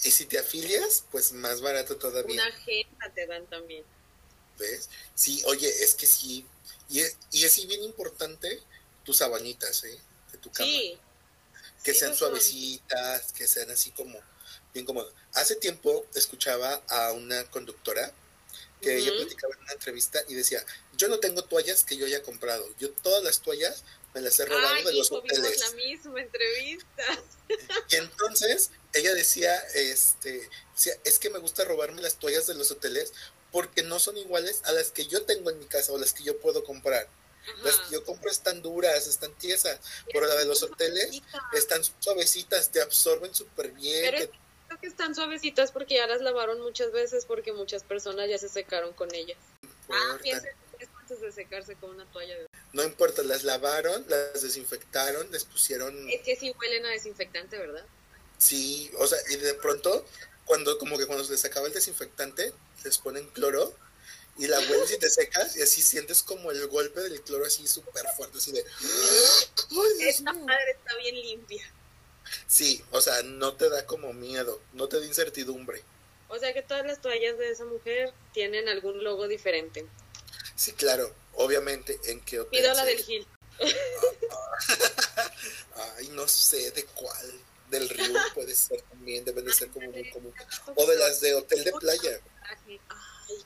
Y si te afilias, pues más barato todavía. Una agenda te dan también. ¿Ves? Sí, oye, es que sí. Y es, y es bien importante tus sabanitas, ¿eh? De tu cama. Sí. Que sean suavecitas, que sean así como bien cómodas. Hace tiempo escuchaba a una conductora que ella platicaba en una entrevista y decía, yo no tengo toallas que yo haya comprado, yo todas las toallas me las he robado de los hoteles. la misma entrevista. Y entonces ella decía, este, es que me gusta robarme las toallas de los hoteles porque no son iguales a las que yo tengo en mi casa o las que yo puedo comprar. Las que yo compro están duras, están tiesas, pero las de los hoteles están suavecitas, te absorben súper bien que están suavecitas porque ya las lavaron muchas veces porque muchas personas ya se secaron con ellas. Ah, piensen antes de secarse con una toalla de... No importa, las lavaron, las desinfectaron, les pusieron... Es que sí huelen a desinfectante, ¿verdad? Sí, o sea, y de pronto, cuando como que cuando se les acaba el desinfectante, les ponen cloro y la hueles y te secas y así sientes como el golpe del cloro así súper fuerte, así de... Esta madre está bien limpia. Sí, o sea, no te da como miedo, no te da incertidumbre. O sea que todas las toallas de esa mujer tienen algún logo diferente. Sí, claro, obviamente, ¿en qué hotel? Pido la del Gil. Ay, no sé de cuál. Del río puede ser también, deben de ser como muy común. O de las de hotel de playa. Ay,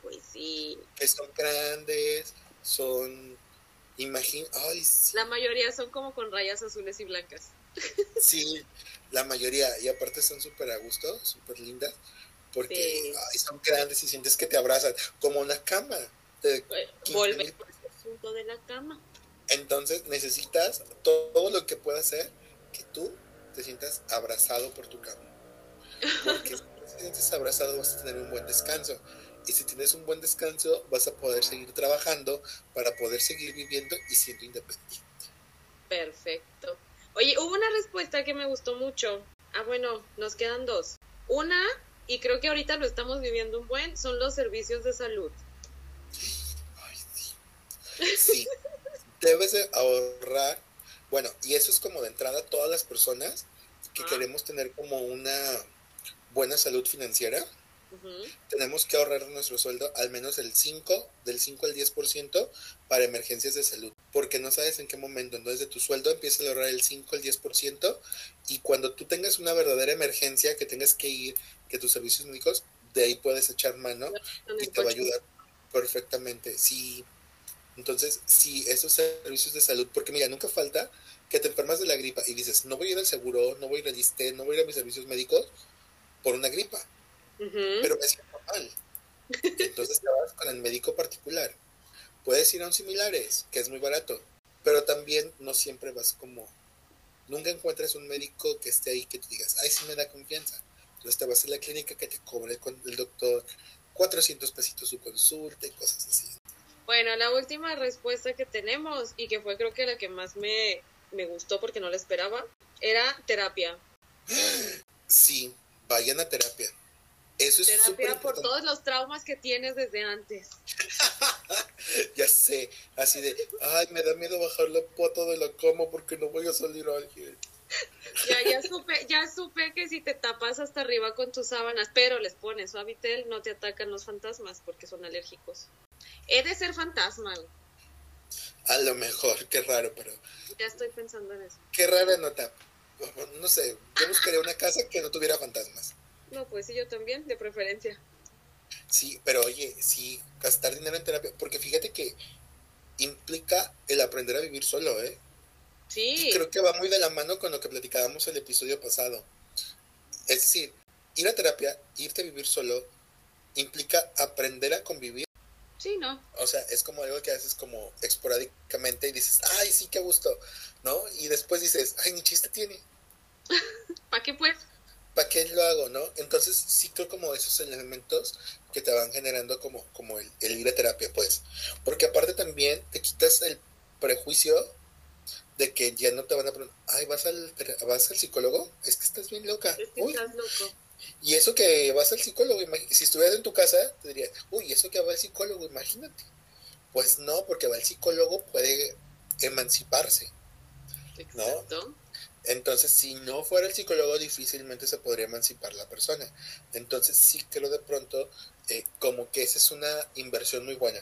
pues sí. Que son grandes, son. Imagina. Ay, sí. La mayoría son como con rayas azules y blancas. Sí, la mayoría. Y aparte son súper a gusto, súper lindas. Porque son grandes y sientes que te abrazan. Como una cama. De Vuelve por el asunto de la cama. Entonces necesitas todo lo que pueda hacer que tú te sientas abrazado por tu cama. Porque si te sientes abrazado vas a tener un buen descanso. Y si tienes un buen descanso vas a poder seguir trabajando para poder seguir viviendo y siendo independiente. Perfecto. Oye, hubo una respuesta que me gustó mucho. Ah, bueno, nos quedan dos. Una, y creo que ahorita lo estamos viviendo un buen, son los servicios de salud. Ay, sí. Sí, debes de ahorrar. Bueno, y eso es como de entrada todas las personas que queremos tener como una buena salud financiera. Tenemos que ahorrar nuestro sueldo al menos el 5, del 5 al 10% para emergencias de salud porque no sabes en qué momento. Entonces, de tu sueldo empieza a ahorrar el 5, el 10%, y cuando tú tengas una verdadera emergencia, que tengas que ir, que tus servicios médicos, de ahí puedes echar mano y te va a ayudar perfectamente. Sí, entonces, sí, esos servicios de salud, porque mira, nunca falta que te enfermas de la gripa y dices, no voy a ir al seguro, no voy a ir al ISTE, no voy a ir a mis servicios médicos por una gripa, pero me siento mal. Entonces te vas con el médico particular Puedes ir a un similares, que es muy barato, pero también no siempre vas como, nunca encuentras un médico que esté ahí que te digas, ay, sí me da confianza. Entonces te vas a la clínica que te cobre con el doctor 400 pesitos su consulta y cosas así. Bueno, la última respuesta que tenemos y que fue creo que la que más me, me gustó porque no la esperaba, era terapia. Sí, vayan a terapia. Eso es Terapia por todos los traumas que tienes desde antes. ya sé, así de, ay, me da miedo bajar la pata de la cama porque no voy a salir a alguien. Ya, ya supe, ya supe que si te tapas hasta arriba con tus sábanas, pero les pones suavitel, no te atacan los fantasmas porque son alérgicos. He de ser fantasma. A lo mejor, qué raro, pero. Ya estoy pensando en eso. Qué rara nota. No sé, yo buscaría una casa que no tuviera fantasmas. No, pues sí, yo también, de preferencia. Sí, pero oye, sí, gastar dinero en terapia, porque fíjate que implica el aprender a vivir solo, ¿eh? Sí. creo que va muy de la mano con lo que platicábamos el episodio pasado. Es decir, ir a terapia, irte a vivir solo, implica aprender a convivir. Sí, ¿no? O sea, es como algo que haces como esporádicamente y dices, ay, sí, qué gusto, ¿no? Y después dices, ay, ni chiste tiene. ¿Para qué pues? ¿Para qué lo hago, no? Entonces sí creo como esos elementos que te van generando como, como el, ir a terapia, pues. Porque aparte también te quitas el prejuicio de que ya no te van a preguntar, ay, ¿vas al, ¿vas al psicólogo? Es que estás bien loca. estás loco. Y eso que vas al psicólogo, si estuvieras en tu casa, te diría, uy, eso que va al psicólogo, imagínate. Pues no, porque va el psicólogo, puede emanciparse. ¿no? Entonces, si no fuera el psicólogo, difícilmente se podría emancipar la persona. Entonces, sí creo de pronto eh, como que esa es una inversión muy buena,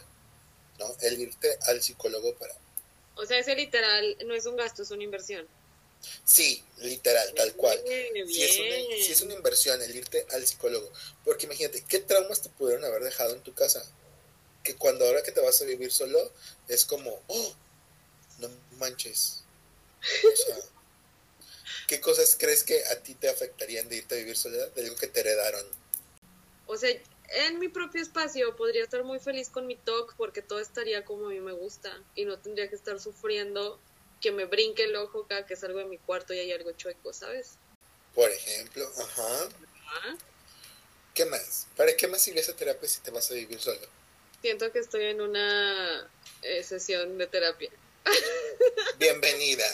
¿no? El irte al psicólogo para... O sea, ese literal no es un gasto, es una inversión. Sí, literal, tal cual. Si, es una, si es una inversión el irte al psicólogo. Porque imagínate, ¿qué traumas te pudieron haber dejado en tu casa? Que cuando ahora que te vas a vivir solo, es como, oh, no manches. O sea, ¿qué cosas crees que a ti te afectarían de irte a vivir soledad? De algo que te heredaron. O sea, en mi propio espacio podría estar muy feliz con mi talk porque todo estaría como a mí me gusta y no tendría que estar sufriendo que me brinque el ojo cada que salgo de mi cuarto y hay algo chueco, ¿sabes? Por ejemplo, ajá. ¿Qué más? ¿Para qué más sirve esa terapia si te vas a vivir solo? Siento que estoy en una eh, sesión de terapia. Bienvenida.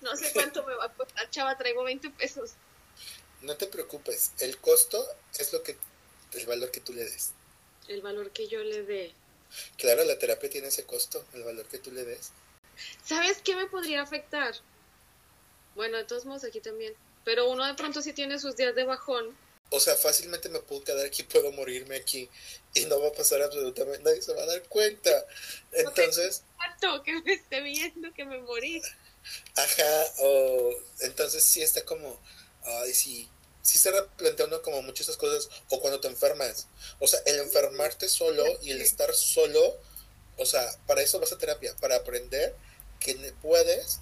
No sé cuánto me va a costar, chava, traigo 20 pesos. No te preocupes, el costo es lo que el valor que tú le des. El valor que yo le dé. Claro, la terapia tiene ese costo, el valor que tú le des. ¿Sabes qué me podría afectar? Bueno, de todos modos aquí también. Pero uno de pronto sí tiene sus días de bajón. O sea, fácilmente me puedo quedar aquí, puedo morirme aquí y no va a pasar absolutamente, nadie se va a dar cuenta. Entonces... No que me esté viendo que me morí. Ajá, o entonces sí está como, ay, sí, sí se replantea uno como muchas esas cosas, o cuando te enfermas. O sea, el enfermarte solo y el estar solo, o sea, para eso vas a terapia, para aprender que puedes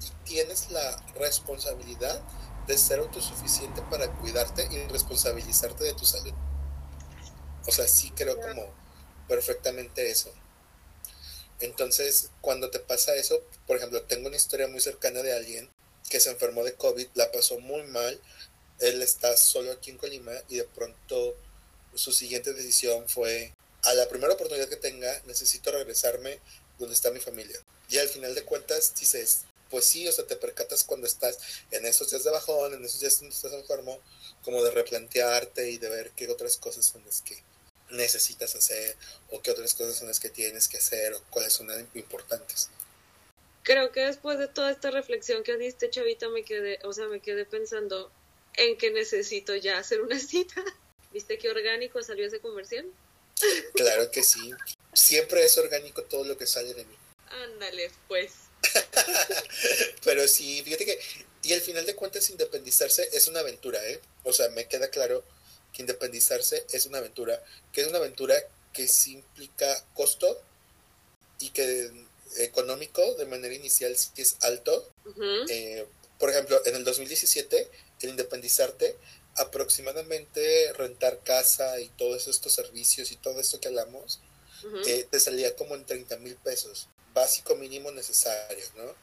y tienes la responsabilidad de ser autosuficiente para cuidarte y responsabilizarte de tu salud. O sea, sí creo como perfectamente eso. Entonces, cuando te pasa eso, por ejemplo, tengo una historia muy cercana de alguien que se enfermó de COVID, la pasó muy mal, él está solo aquí en Colima y de pronto su siguiente decisión fue, a la primera oportunidad que tenga, necesito regresarme donde está mi familia. Y al final de cuentas dices, pues sí, o sea, te percatas cuando estás en esos días de bajón, en esos días donde estás enfermo, como de replantearte y de ver qué otras cosas son las que necesitas hacer o qué otras cosas son las que tienes que hacer o cuáles son las importantes. Creo que después de toda esta reflexión que diste, Chavita, me quedé, o sea, me quedé pensando, en que necesito ya hacer una cita. ¿Viste qué orgánico salió ese comercial? Claro que sí. Siempre es orgánico todo lo que sale de mí. Ándale, pues. Pero sí, fíjate que, y al final de cuentas, independizarse es una aventura, ¿eh? O sea, me queda claro que independizarse es una aventura, que es una aventura que sí implica costo y que económico de manera inicial sí es alto. eh, por ejemplo, en el 2017, el independizarte, aproximadamente rentar casa y todos estos servicios y todo esto que hablamos, eh, te salía como en 30 mil pesos, básico mínimo necesario, ¿no?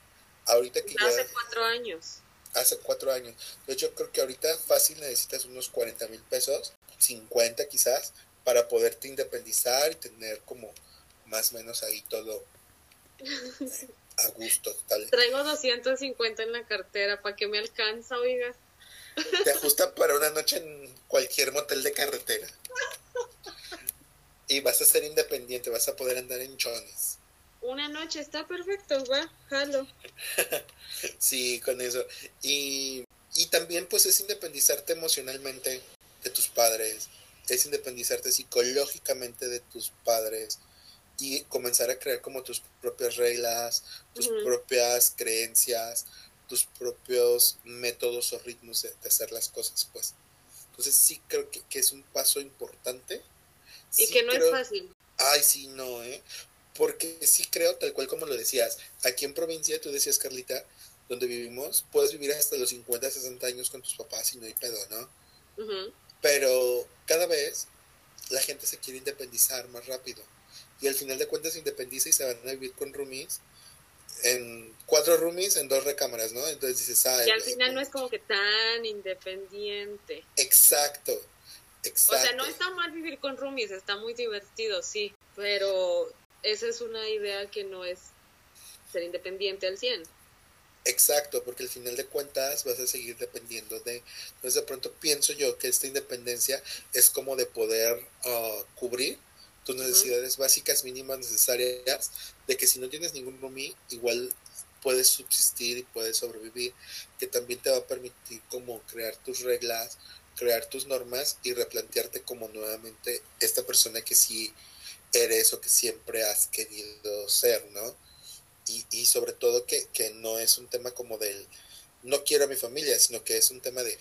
Ahorita que hace cuatro años. Hace cuatro años. De hecho, creo que ahorita fácil necesitas unos 40 mil pesos, 50 quizás, para poderte independizar y tener como más o menos ahí todo a gusto. Tal. Traigo 250 en la cartera, ¿para qué me alcanza, oiga? Te ajusta para una noche en cualquier motel de carretera. Y vas a ser independiente, vas a poder andar en chones. Una noche está perfecto, va, jalo. sí, con eso. Y, y también pues es independizarte emocionalmente de tus padres, es independizarte psicológicamente de tus padres, y comenzar a crear como tus propias reglas, tus propias creencias, tus propios métodos o ritmos de, hacer las cosas, pues. Entonces sí creo que, es un paso importante. Y que no es fácil. Ay, sí, no, ¿eh? Porque sí creo, tal cual como lo decías, aquí en provincia, tú decías, Carlita, donde vivimos, puedes vivir hasta los 50, 60 años con tus papás y no hay pedo, ¿no? Pero cada vez la gente se quiere independizar más rápido y al final de cuentas se independiza y se van a vivir con roomies en cuatro roomies en dos recámaras, ¿no? Entonces dices, ah, y al final no es como que tan independiente. Exacto, exacto. O sea, no está mal vivir con roomies, está muy divertido, sí, pero esa es una idea que no es ser independiente al 100. Exacto, porque al final de cuentas vas a seguir dependiendo de... Entonces de pronto pienso yo que esta independencia es como de poder uh, cubrir tus necesidades básicas mínimas necesarias, de que si no tienes ningún roomie, igual puedes subsistir y puedes sobrevivir, que también te va a permitir como crear tus reglas, crear tus normas y replantearte como nuevamente esta persona que sí eres o que siempre has querido ser, ¿no? Y, y sobre todo que, que no es un tema como del no quiero a mi familia, sino que es un tema de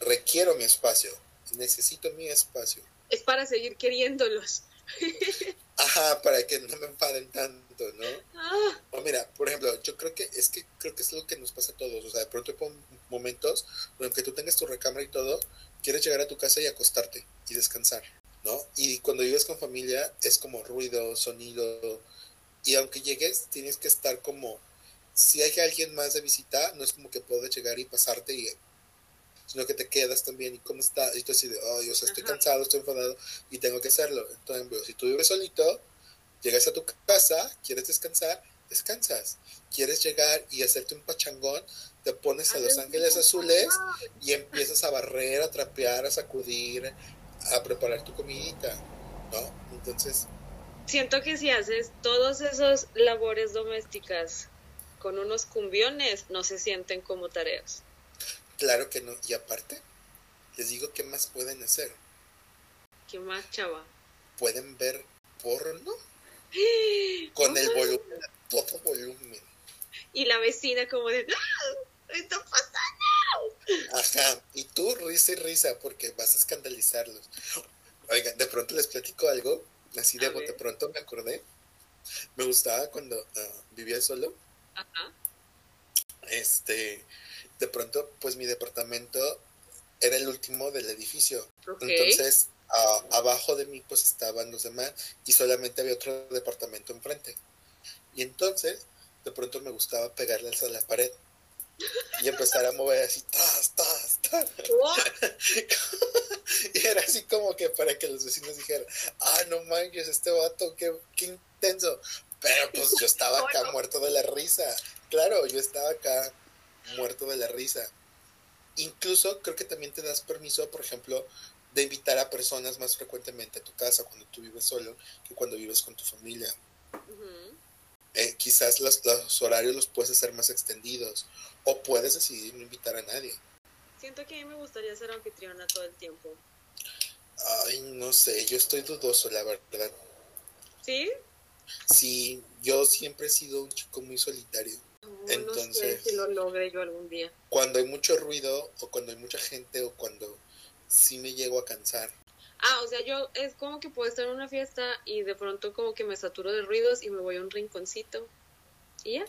requiero mi espacio, necesito mi espacio. Es para seguir queriéndolos. Ajá, para que no me enfaden tanto, ¿no? Ah. O mira, por ejemplo, yo creo que es que creo que es lo que nos pasa a todos. O sea, de pronto hay momentos donde tú tengas tu recámara y todo, quieres llegar a tu casa y acostarte y descansar, ¿no? Y cuando vives con familia es como ruido, sonido. Y aunque llegues, tienes que estar como. Si hay alguien más de visita, no es como que puedes llegar y pasarte y sino que te quedas también y cómo está, y tú así de, oh, yo estoy cansado, estoy enfadado y tengo que hacerlo. Entonces, si tú vives solito, llegas a tu casa, quieres descansar, descansas. Quieres llegar y hacerte un pachangón, te pones a Los Ángeles Azules y empiezas a barrer, a trapear, a sacudir, a preparar tu comidita, ¿no? Entonces... Siento que si haces todos esos labores domésticas con unos cumbiones, no se sienten como tareas. Claro que no. Y aparte, les digo qué más pueden hacer. ¿Qué más, chava? Pueden ver porno con el volumen, todo volumen. Y la vecina como de, ¡Ah! ¡Está pasando! Ajá, y tú risa y risa porque vas a escandalizarlos. Oigan, de pronto les platico algo, así de bote pronto me acordé. Me gustaba cuando ah, vivía solo. Ajá. Este, de pronto, pues mi departamento era el último del edificio. Entonces, abajo de mí, pues estaban los demás y solamente había otro departamento enfrente. Y entonces, de pronto me gustaba pegarles a la pared y empezar a mover así, tas, tas, tas. y era así como que para que los vecinos dijeran, ah, no manches, este vato, qué, qué intenso. Pero pues yo estaba acá muerto de la risa. Claro, yo estaba acá muerto de la risa. Incluso creo que también te das permiso, por ejemplo, de invitar a personas más frecuentemente a tu casa cuando tú vives solo que cuando vives con tu familia. Eh, quizás los, horarios los puedes hacer más extendidos o puedes decidir no invitar a nadie. Siento que a mí me gustaría ser anfitriona todo el tiempo. Ay, no sé, yo estoy dudoso, la verdad. ¿Sí? Sí, yo siempre he sido un chico muy solitario. Entonces, no sé si lo logre yo algún día. Cuando hay mucho ruido o cuando hay mucha gente o cuando sí me llego a cansar. Ah, o sea, yo es como que puedo estar en una fiesta y de pronto como que me saturo de ruidos y me voy a un rinconcito. ¿Y ya?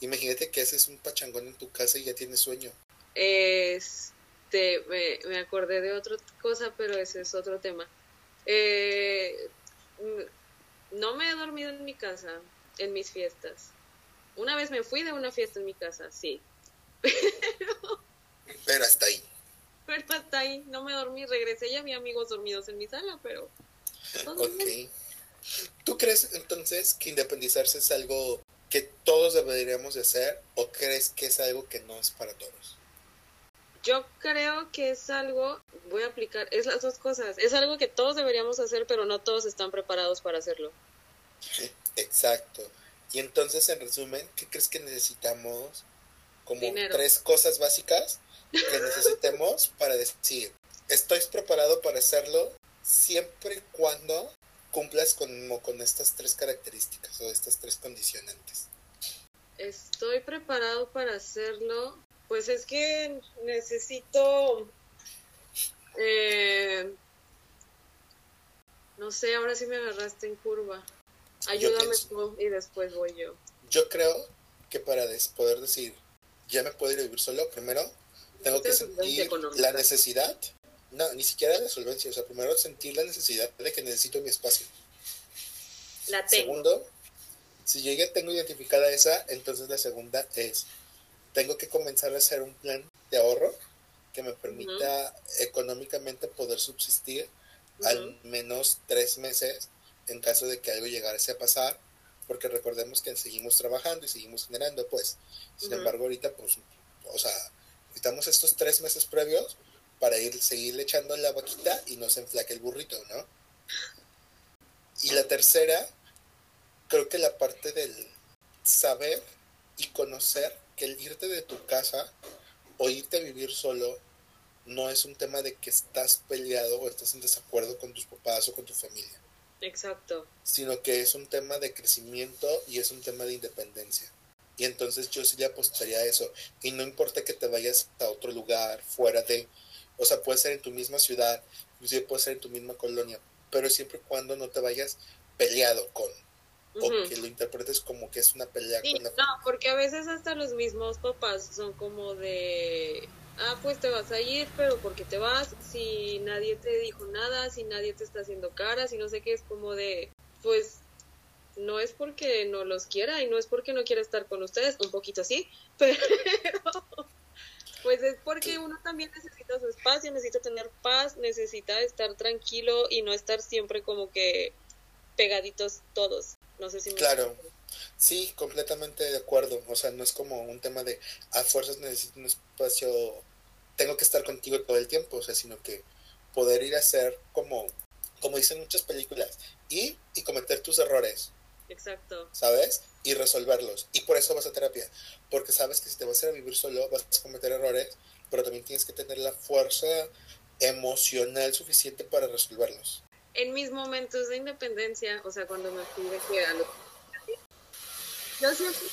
Imagínate que haces un pachangón en tu casa y ya tienes sueño. Este, me, me acordé de otra cosa, pero ese es otro tema. Eh, no me he dormido en mi casa, en mis fiestas. Una vez me fui de una fiesta en mi casa, sí. Pero, hasta ahí. Pero hasta ahí. No me dormí, regresé y había amigos dormidos en mi sala, pero... Ok. ¿Tú crees entonces que independizarse es algo que todos deberíamos de hacer o crees que es algo que no es para todos? Yo creo que es algo, voy a aplicar, es las dos cosas, es algo que todos deberíamos hacer, pero no todos están preparados para hacerlo. Exacto. Y entonces, en resumen, ¿qué crees que necesitamos? Como tres cosas básicas que necesitemos para decir, estoy preparado para hacerlo siempre y cuando cumplas con, con estas tres características o estas tres condicionantes. Estoy preparado para hacerlo. Pues es que necesito... Eh, no sé, ahora sí me agarraste en curva. Ayúdame tú y después voy yo. Yo creo que para poder decir, ya me puedo ir a vivir solo, primero tengo que sentir la necesidad, no, ni siquiera la solvencia, o sea, primero sentir la necesidad de que necesito mi espacio. La tengo. Segundo, si yo ya tengo identificada esa, entonces la segunda es, tengo que comenzar a hacer un plan de ahorro que me permita económicamente poder subsistir al menos tres meses en caso de que algo llegase a pasar, porque recordemos que seguimos trabajando y seguimos generando, pues. Sin embargo, ahorita, pues, o sea, necesitamos estos tres meses previos para ir seguirle echando la vaquita y no se enflaque el burrito, ¿no? Y la tercera, creo que la parte del saber y conocer que el irte de tu casa o irte a vivir solo no es un tema de que estás peleado o estás en desacuerdo con tus papás o con tu familia. Exacto. Sino que es un tema de crecimiento y es un tema de independencia. Y entonces yo sí le apostaría a eso. Y no importa que te vayas a otro lugar, fuera de, o sea, puede ser en tu misma ciudad, inclusive puede ser en tu misma colonia, pero siempre y cuando no te vayas peleado con, o que lo interpretes como que es una pelea con la... No, porque a veces hasta los mismos papás son como de, ah, pues te vas a ir, pero ¿por qué te vas? Si nadie te dijo nada, si nadie te está haciendo cara, si no sé qué, es como de, pues no es porque no los quiera y no es porque no quiera estar con ustedes, un poquito sí, pero pues es porque uno también necesita su espacio, necesita tener paz, necesita estar tranquilo y no estar siempre como que pegaditos todos. No sé si me Claro. Sí, completamente de acuerdo. O sea, no es como un tema de a fuerzas necesito un espacio, tengo que estar contigo todo el tiempo, o sea, sino que poder ir a hacer como, como dicen muchas películas, ir y cometer tus errores. Exacto. ¿Sabes? Y resolverlos. Y por eso vas a terapia. Porque sabes que si te vas a ir a vivir solo, vas a cometer errores, pero también tienes que tener la fuerza emocional suficiente para resolverlos. En mis momentos de independencia, o sea, cuando me fui de que a yo siempre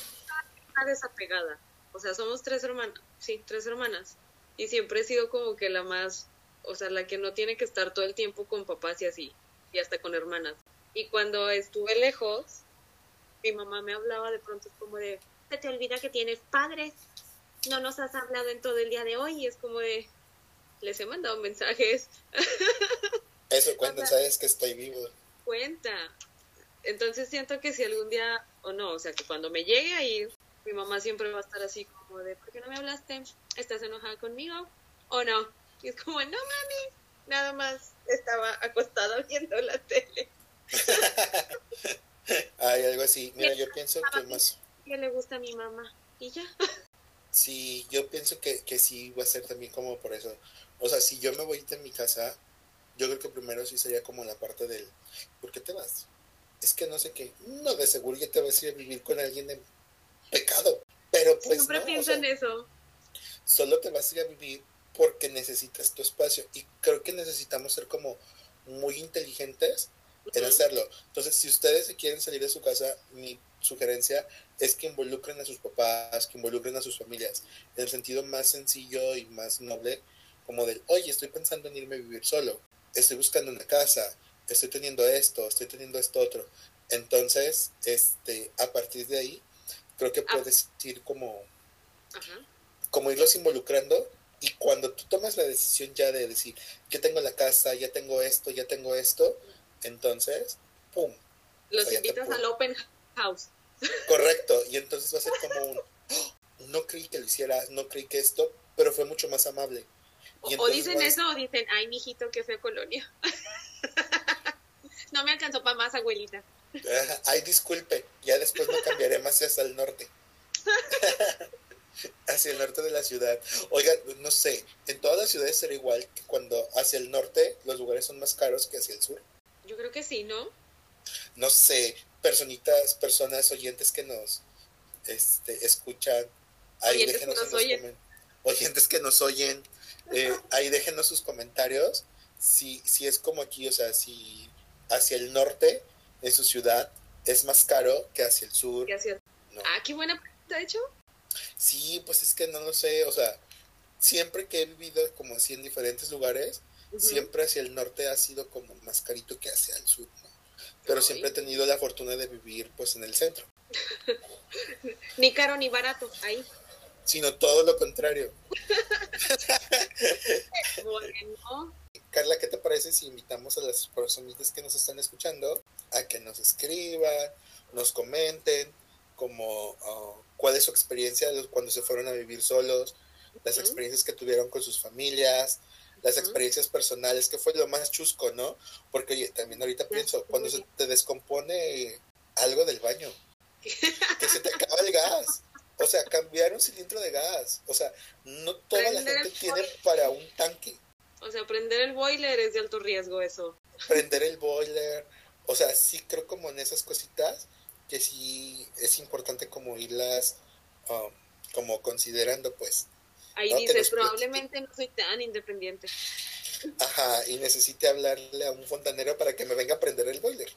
una desapegada. O sea, somos tres hermanas, sí, tres hermanas. Y siempre he sido como que la más, o sea, la que no tiene que estar todo el tiempo con papás y así, y hasta con hermanas. Y cuando estuve lejos, mi mamá me hablaba de pronto es como de, se te olvida que tienes padres, no nos has hablado en todo el día de hoy, y es como de, les he mandado mensajes. Eso cuenta, sabes que estoy vivo. Cuenta. Entonces siento que si algún día, o no, o sea, que cuando me llegue a ir, mi mamá siempre va a estar así como de, ¿por qué no me hablaste? ¿Estás enojada conmigo? ¿O no? Y es como, no mami, nada más estaba acostada viendo la tele. Hay algo así. Mira, yo pienso que más... Que le gusta a mi mamá. Y ya. Sí, yo pienso que, que sí va a ser también como por eso. O sea, si yo me voy de mi casa, yo creo que primero sí sería como la parte del, ¿por qué te vas? es que no sé qué, no, de seguro ya te vas a ir a vivir con alguien en pecado, pero pues Siempre pienso en eso. Solo te vas a ir a vivir porque necesitas tu espacio y creo que necesitamos ser como muy inteligentes en hacerlo. Entonces, si ustedes se quieren salir de su casa, mi sugerencia es que involucren a sus papás, que involucren a sus familias, en el sentido más sencillo y más noble, como del, oye, estoy pensando en irme a vivir solo, estoy buscando una casa, estoy teniendo esto, estoy teniendo esto otro. Entonces, este, a partir de ahí, creo que ah. puedes ir como, como irlos involucrando y cuando tú tomas la decisión ya de decir, ya tengo la casa, ya tengo esto, ya tengo esto, entonces, ¡pum! Los invitas al open house. Correcto, y entonces va a ser como un, ¡Oh! no creí que lo hiciera, no creí que esto, pero fue mucho más amable. o, dicen eso o dicen, ay, mijito, qué fea colonia. No me alcanzó para más, abuelita. Ay, disculpe, ya después no cambiaré más hacia el norte. hacia el norte de la ciudad. Oiga, no sé, en todas las ciudades será igual que cuando hacia el norte los lugares son más caros que hacia el sur. Yo creo que sí, ¿no? No sé, personitas, personas oyentes que nos este, escuchan. Ahí oyentes déjenos que nos oyen. Oyentes que nos oyen. Eh, ahí déjenos sus comentarios. Si, si es como aquí, o sea, si hacia el norte de su ciudad es más caro que hacia el sur. Ah, qué buena pregunta, de hecho. Sí, pues es que no lo sé, o sea, siempre que he vivido como así en diferentes lugares, siempre hacia el norte ha sido como más carito que hacia el sur, ¿no? Pero siempre he tenido la fortuna de vivir pues en el centro. ni caro ni barato, ahí. Sino todo lo contrario. bueno. Carla, ¿qué te parece si invitamos a las personas que nos están escuchando a que nos escriban, nos comenten como ah, cuál es su experiencia cuando se fueron a vivir solos, las experiencias que tuvieron con sus familias, las experiencias personales, que fue lo más chusco, ¿no? Porque oye, también ahorita pienso, cuando se te descompone algo del baño, que se te acaba el gas. O sea, cambiar un cilindro de gas. O sea, no toda la gente tiene para un tanque. O sea, prender el boiler es de alto riesgo eso. Prender el boiler, o sea, sí creo como en esas cositas que sí es importante como irlas um, como considerando, pues. Ahí dice, probablemente no soy tan independiente. Ajá, y necesite hablarle a un fontanero para que me venga a prender el boiler.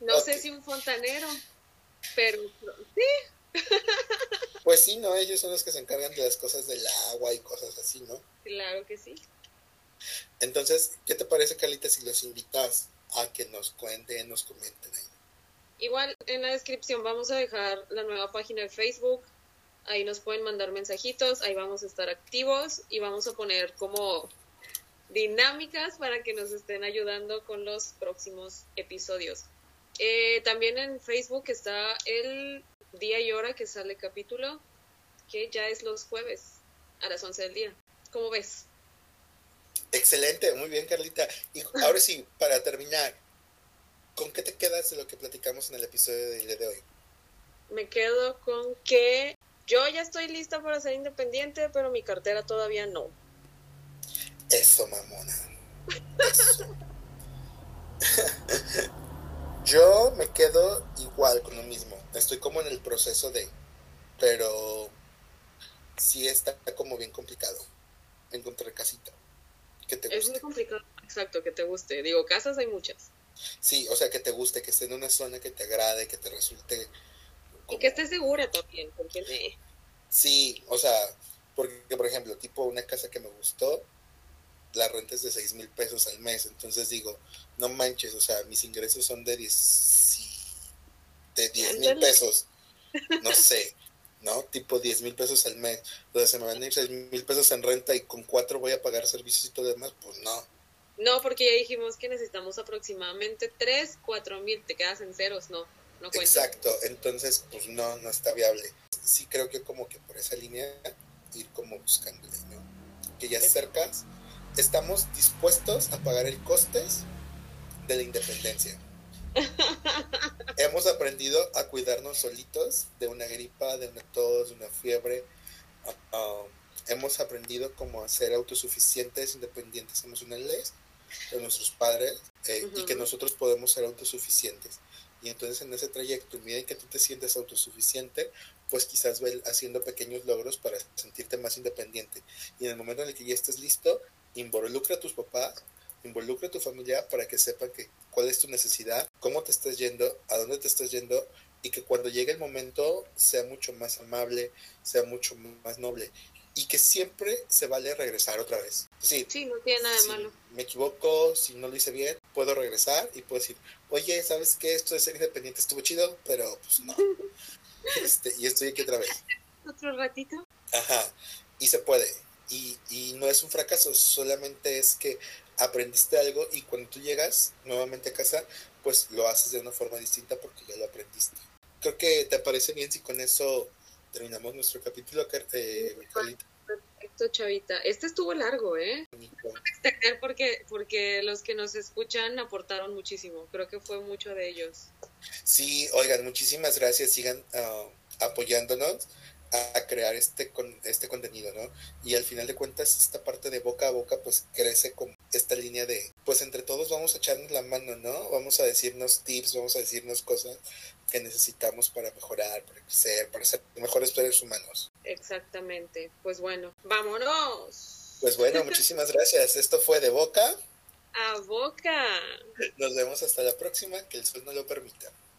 No sé si un fontanero, pero sí. Pues sí, ¿no? Ellos son los que se encargan de las cosas del agua y cosas así, ¿no? Claro que sí. Entonces, ¿qué te parece, Carlita, si los invitas a que nos cuenten, nos comenten ahí? Igual en la descripción vamos a dejar la nueva página de Facebook. Ahí nos pueden mandar mensajitos, ahí vamos a estar activos y vamos a poner como dinámicas para que nos estén ayudando con los próximos episodios. Eh, también en Facebook está el día y hora que sale el capítulo, que ya es los jueves a las 11 del día. ¿Cómo ves? Excelente, muy bien Carlita. Y ahora sí, para terminar, ¿con qué te quedas de lo que platicamos en el episodio de hoy? Me quedo con que yo ya estoy lista para ser independiente, pero mi cartera todavía no. Eso, mamona. Eso. yo me quedo igual con lo mismo. Estoy como en el proceso de, pero sí está como bien complicado encontrar casita que te guste. Es muy complicado, exacto, que te guste. Digo, casas hay muchas. Sí, o sea, que te guste, que esté en una zona que te agrade, que te resulte... Y que esté segura también, porque... Sí, o sea, porque, por ejemplo, tipo una casa que me gustó, la renta es de 6 mil pesos al mes, entonces digo, no manches, o sea, mis ingresos son de 10 de 10 mil pesos, no sé, ¿no? Tipo 10 mil pesos al mes, entonces se me van a ir 6 mil pesos en renta y con cuatro voy a pagar servicios y todo demás, pues no. No, porque ya dijimos que necesitamos aproximadamente 3, 4 mil, te quedas en ceros, no, no cuenta. Exacto, entonces pues no, no está viable. Sí creo que como que por esa línea ir como buscándole, ¿no? Que ya cercas, estamos dispuestos a pagar el costes de la independencia. Hemos aprendido a cuidarnos solitos de una gripa, de una tos, de una fiebre. Ah, ah, hemos aprendido cómo a ser autosuficientes, independientes emocionales de nuestros padres eh, y que nosotros podemos ser autosuficientes. Y entonces en ese trayecto, en que tú te sientes autosuficiente, pues quizás ve haciendo pequeños logros para sentirte más independiente. Y en el momento en el que ya estés listo, involucra a tus papás, involucra a tu familia para que sepan que cuál es tu necesidad, cómo te estás yendo, a dónde te estás yendo y que cuando llegue el momento sea mucho más amable, sea mucho más noble y que siempre se vale regresar otra vez. Sí, sí no tiene nada de malo. Me equivoco, si no lo hice bien, puedo regresar y puedo decir, oye, ¿sabes qué? Esto de ser independiente estuvo chido, pero pues no. este, y estoy aquí otra vez. Otro ratito. Ajá, y se puede. Y, y no es un fracaso, solamente es que aprendiste algo y cuando tú llegas nuevamente a casa, pues lo haces de una forma distinta porque ya lo aprendiste. Creo que te parece bien si con eso terminamos nuestro capítulo, eh, Perfecto, Chavita. Este estuvo largo, ¿eh? extender porque, porque los que nos escuchan aportaron muchísimo. Creo que fue mucho de ellos. Sí, oigan, muchísimas gracias. Sigan uh, apoyándonos a crear este con este contenido, ¿no? Y al final de cuentas esta parte de boca a boca pues crece con esta línea de pues entre todos vamos a echarnos la mano, ¿no? Vamos a decirnos tips, vamos a decirnos cosas que necesitamos para mejorar, para crecer, para ser mejores seres humanos. Exactamente. Pues bueno, vámonos. Pues bueno, muchísimas gracias. Esto fue de boca a boca. Nos vemos hasta la próxima, que el sol no lo permita.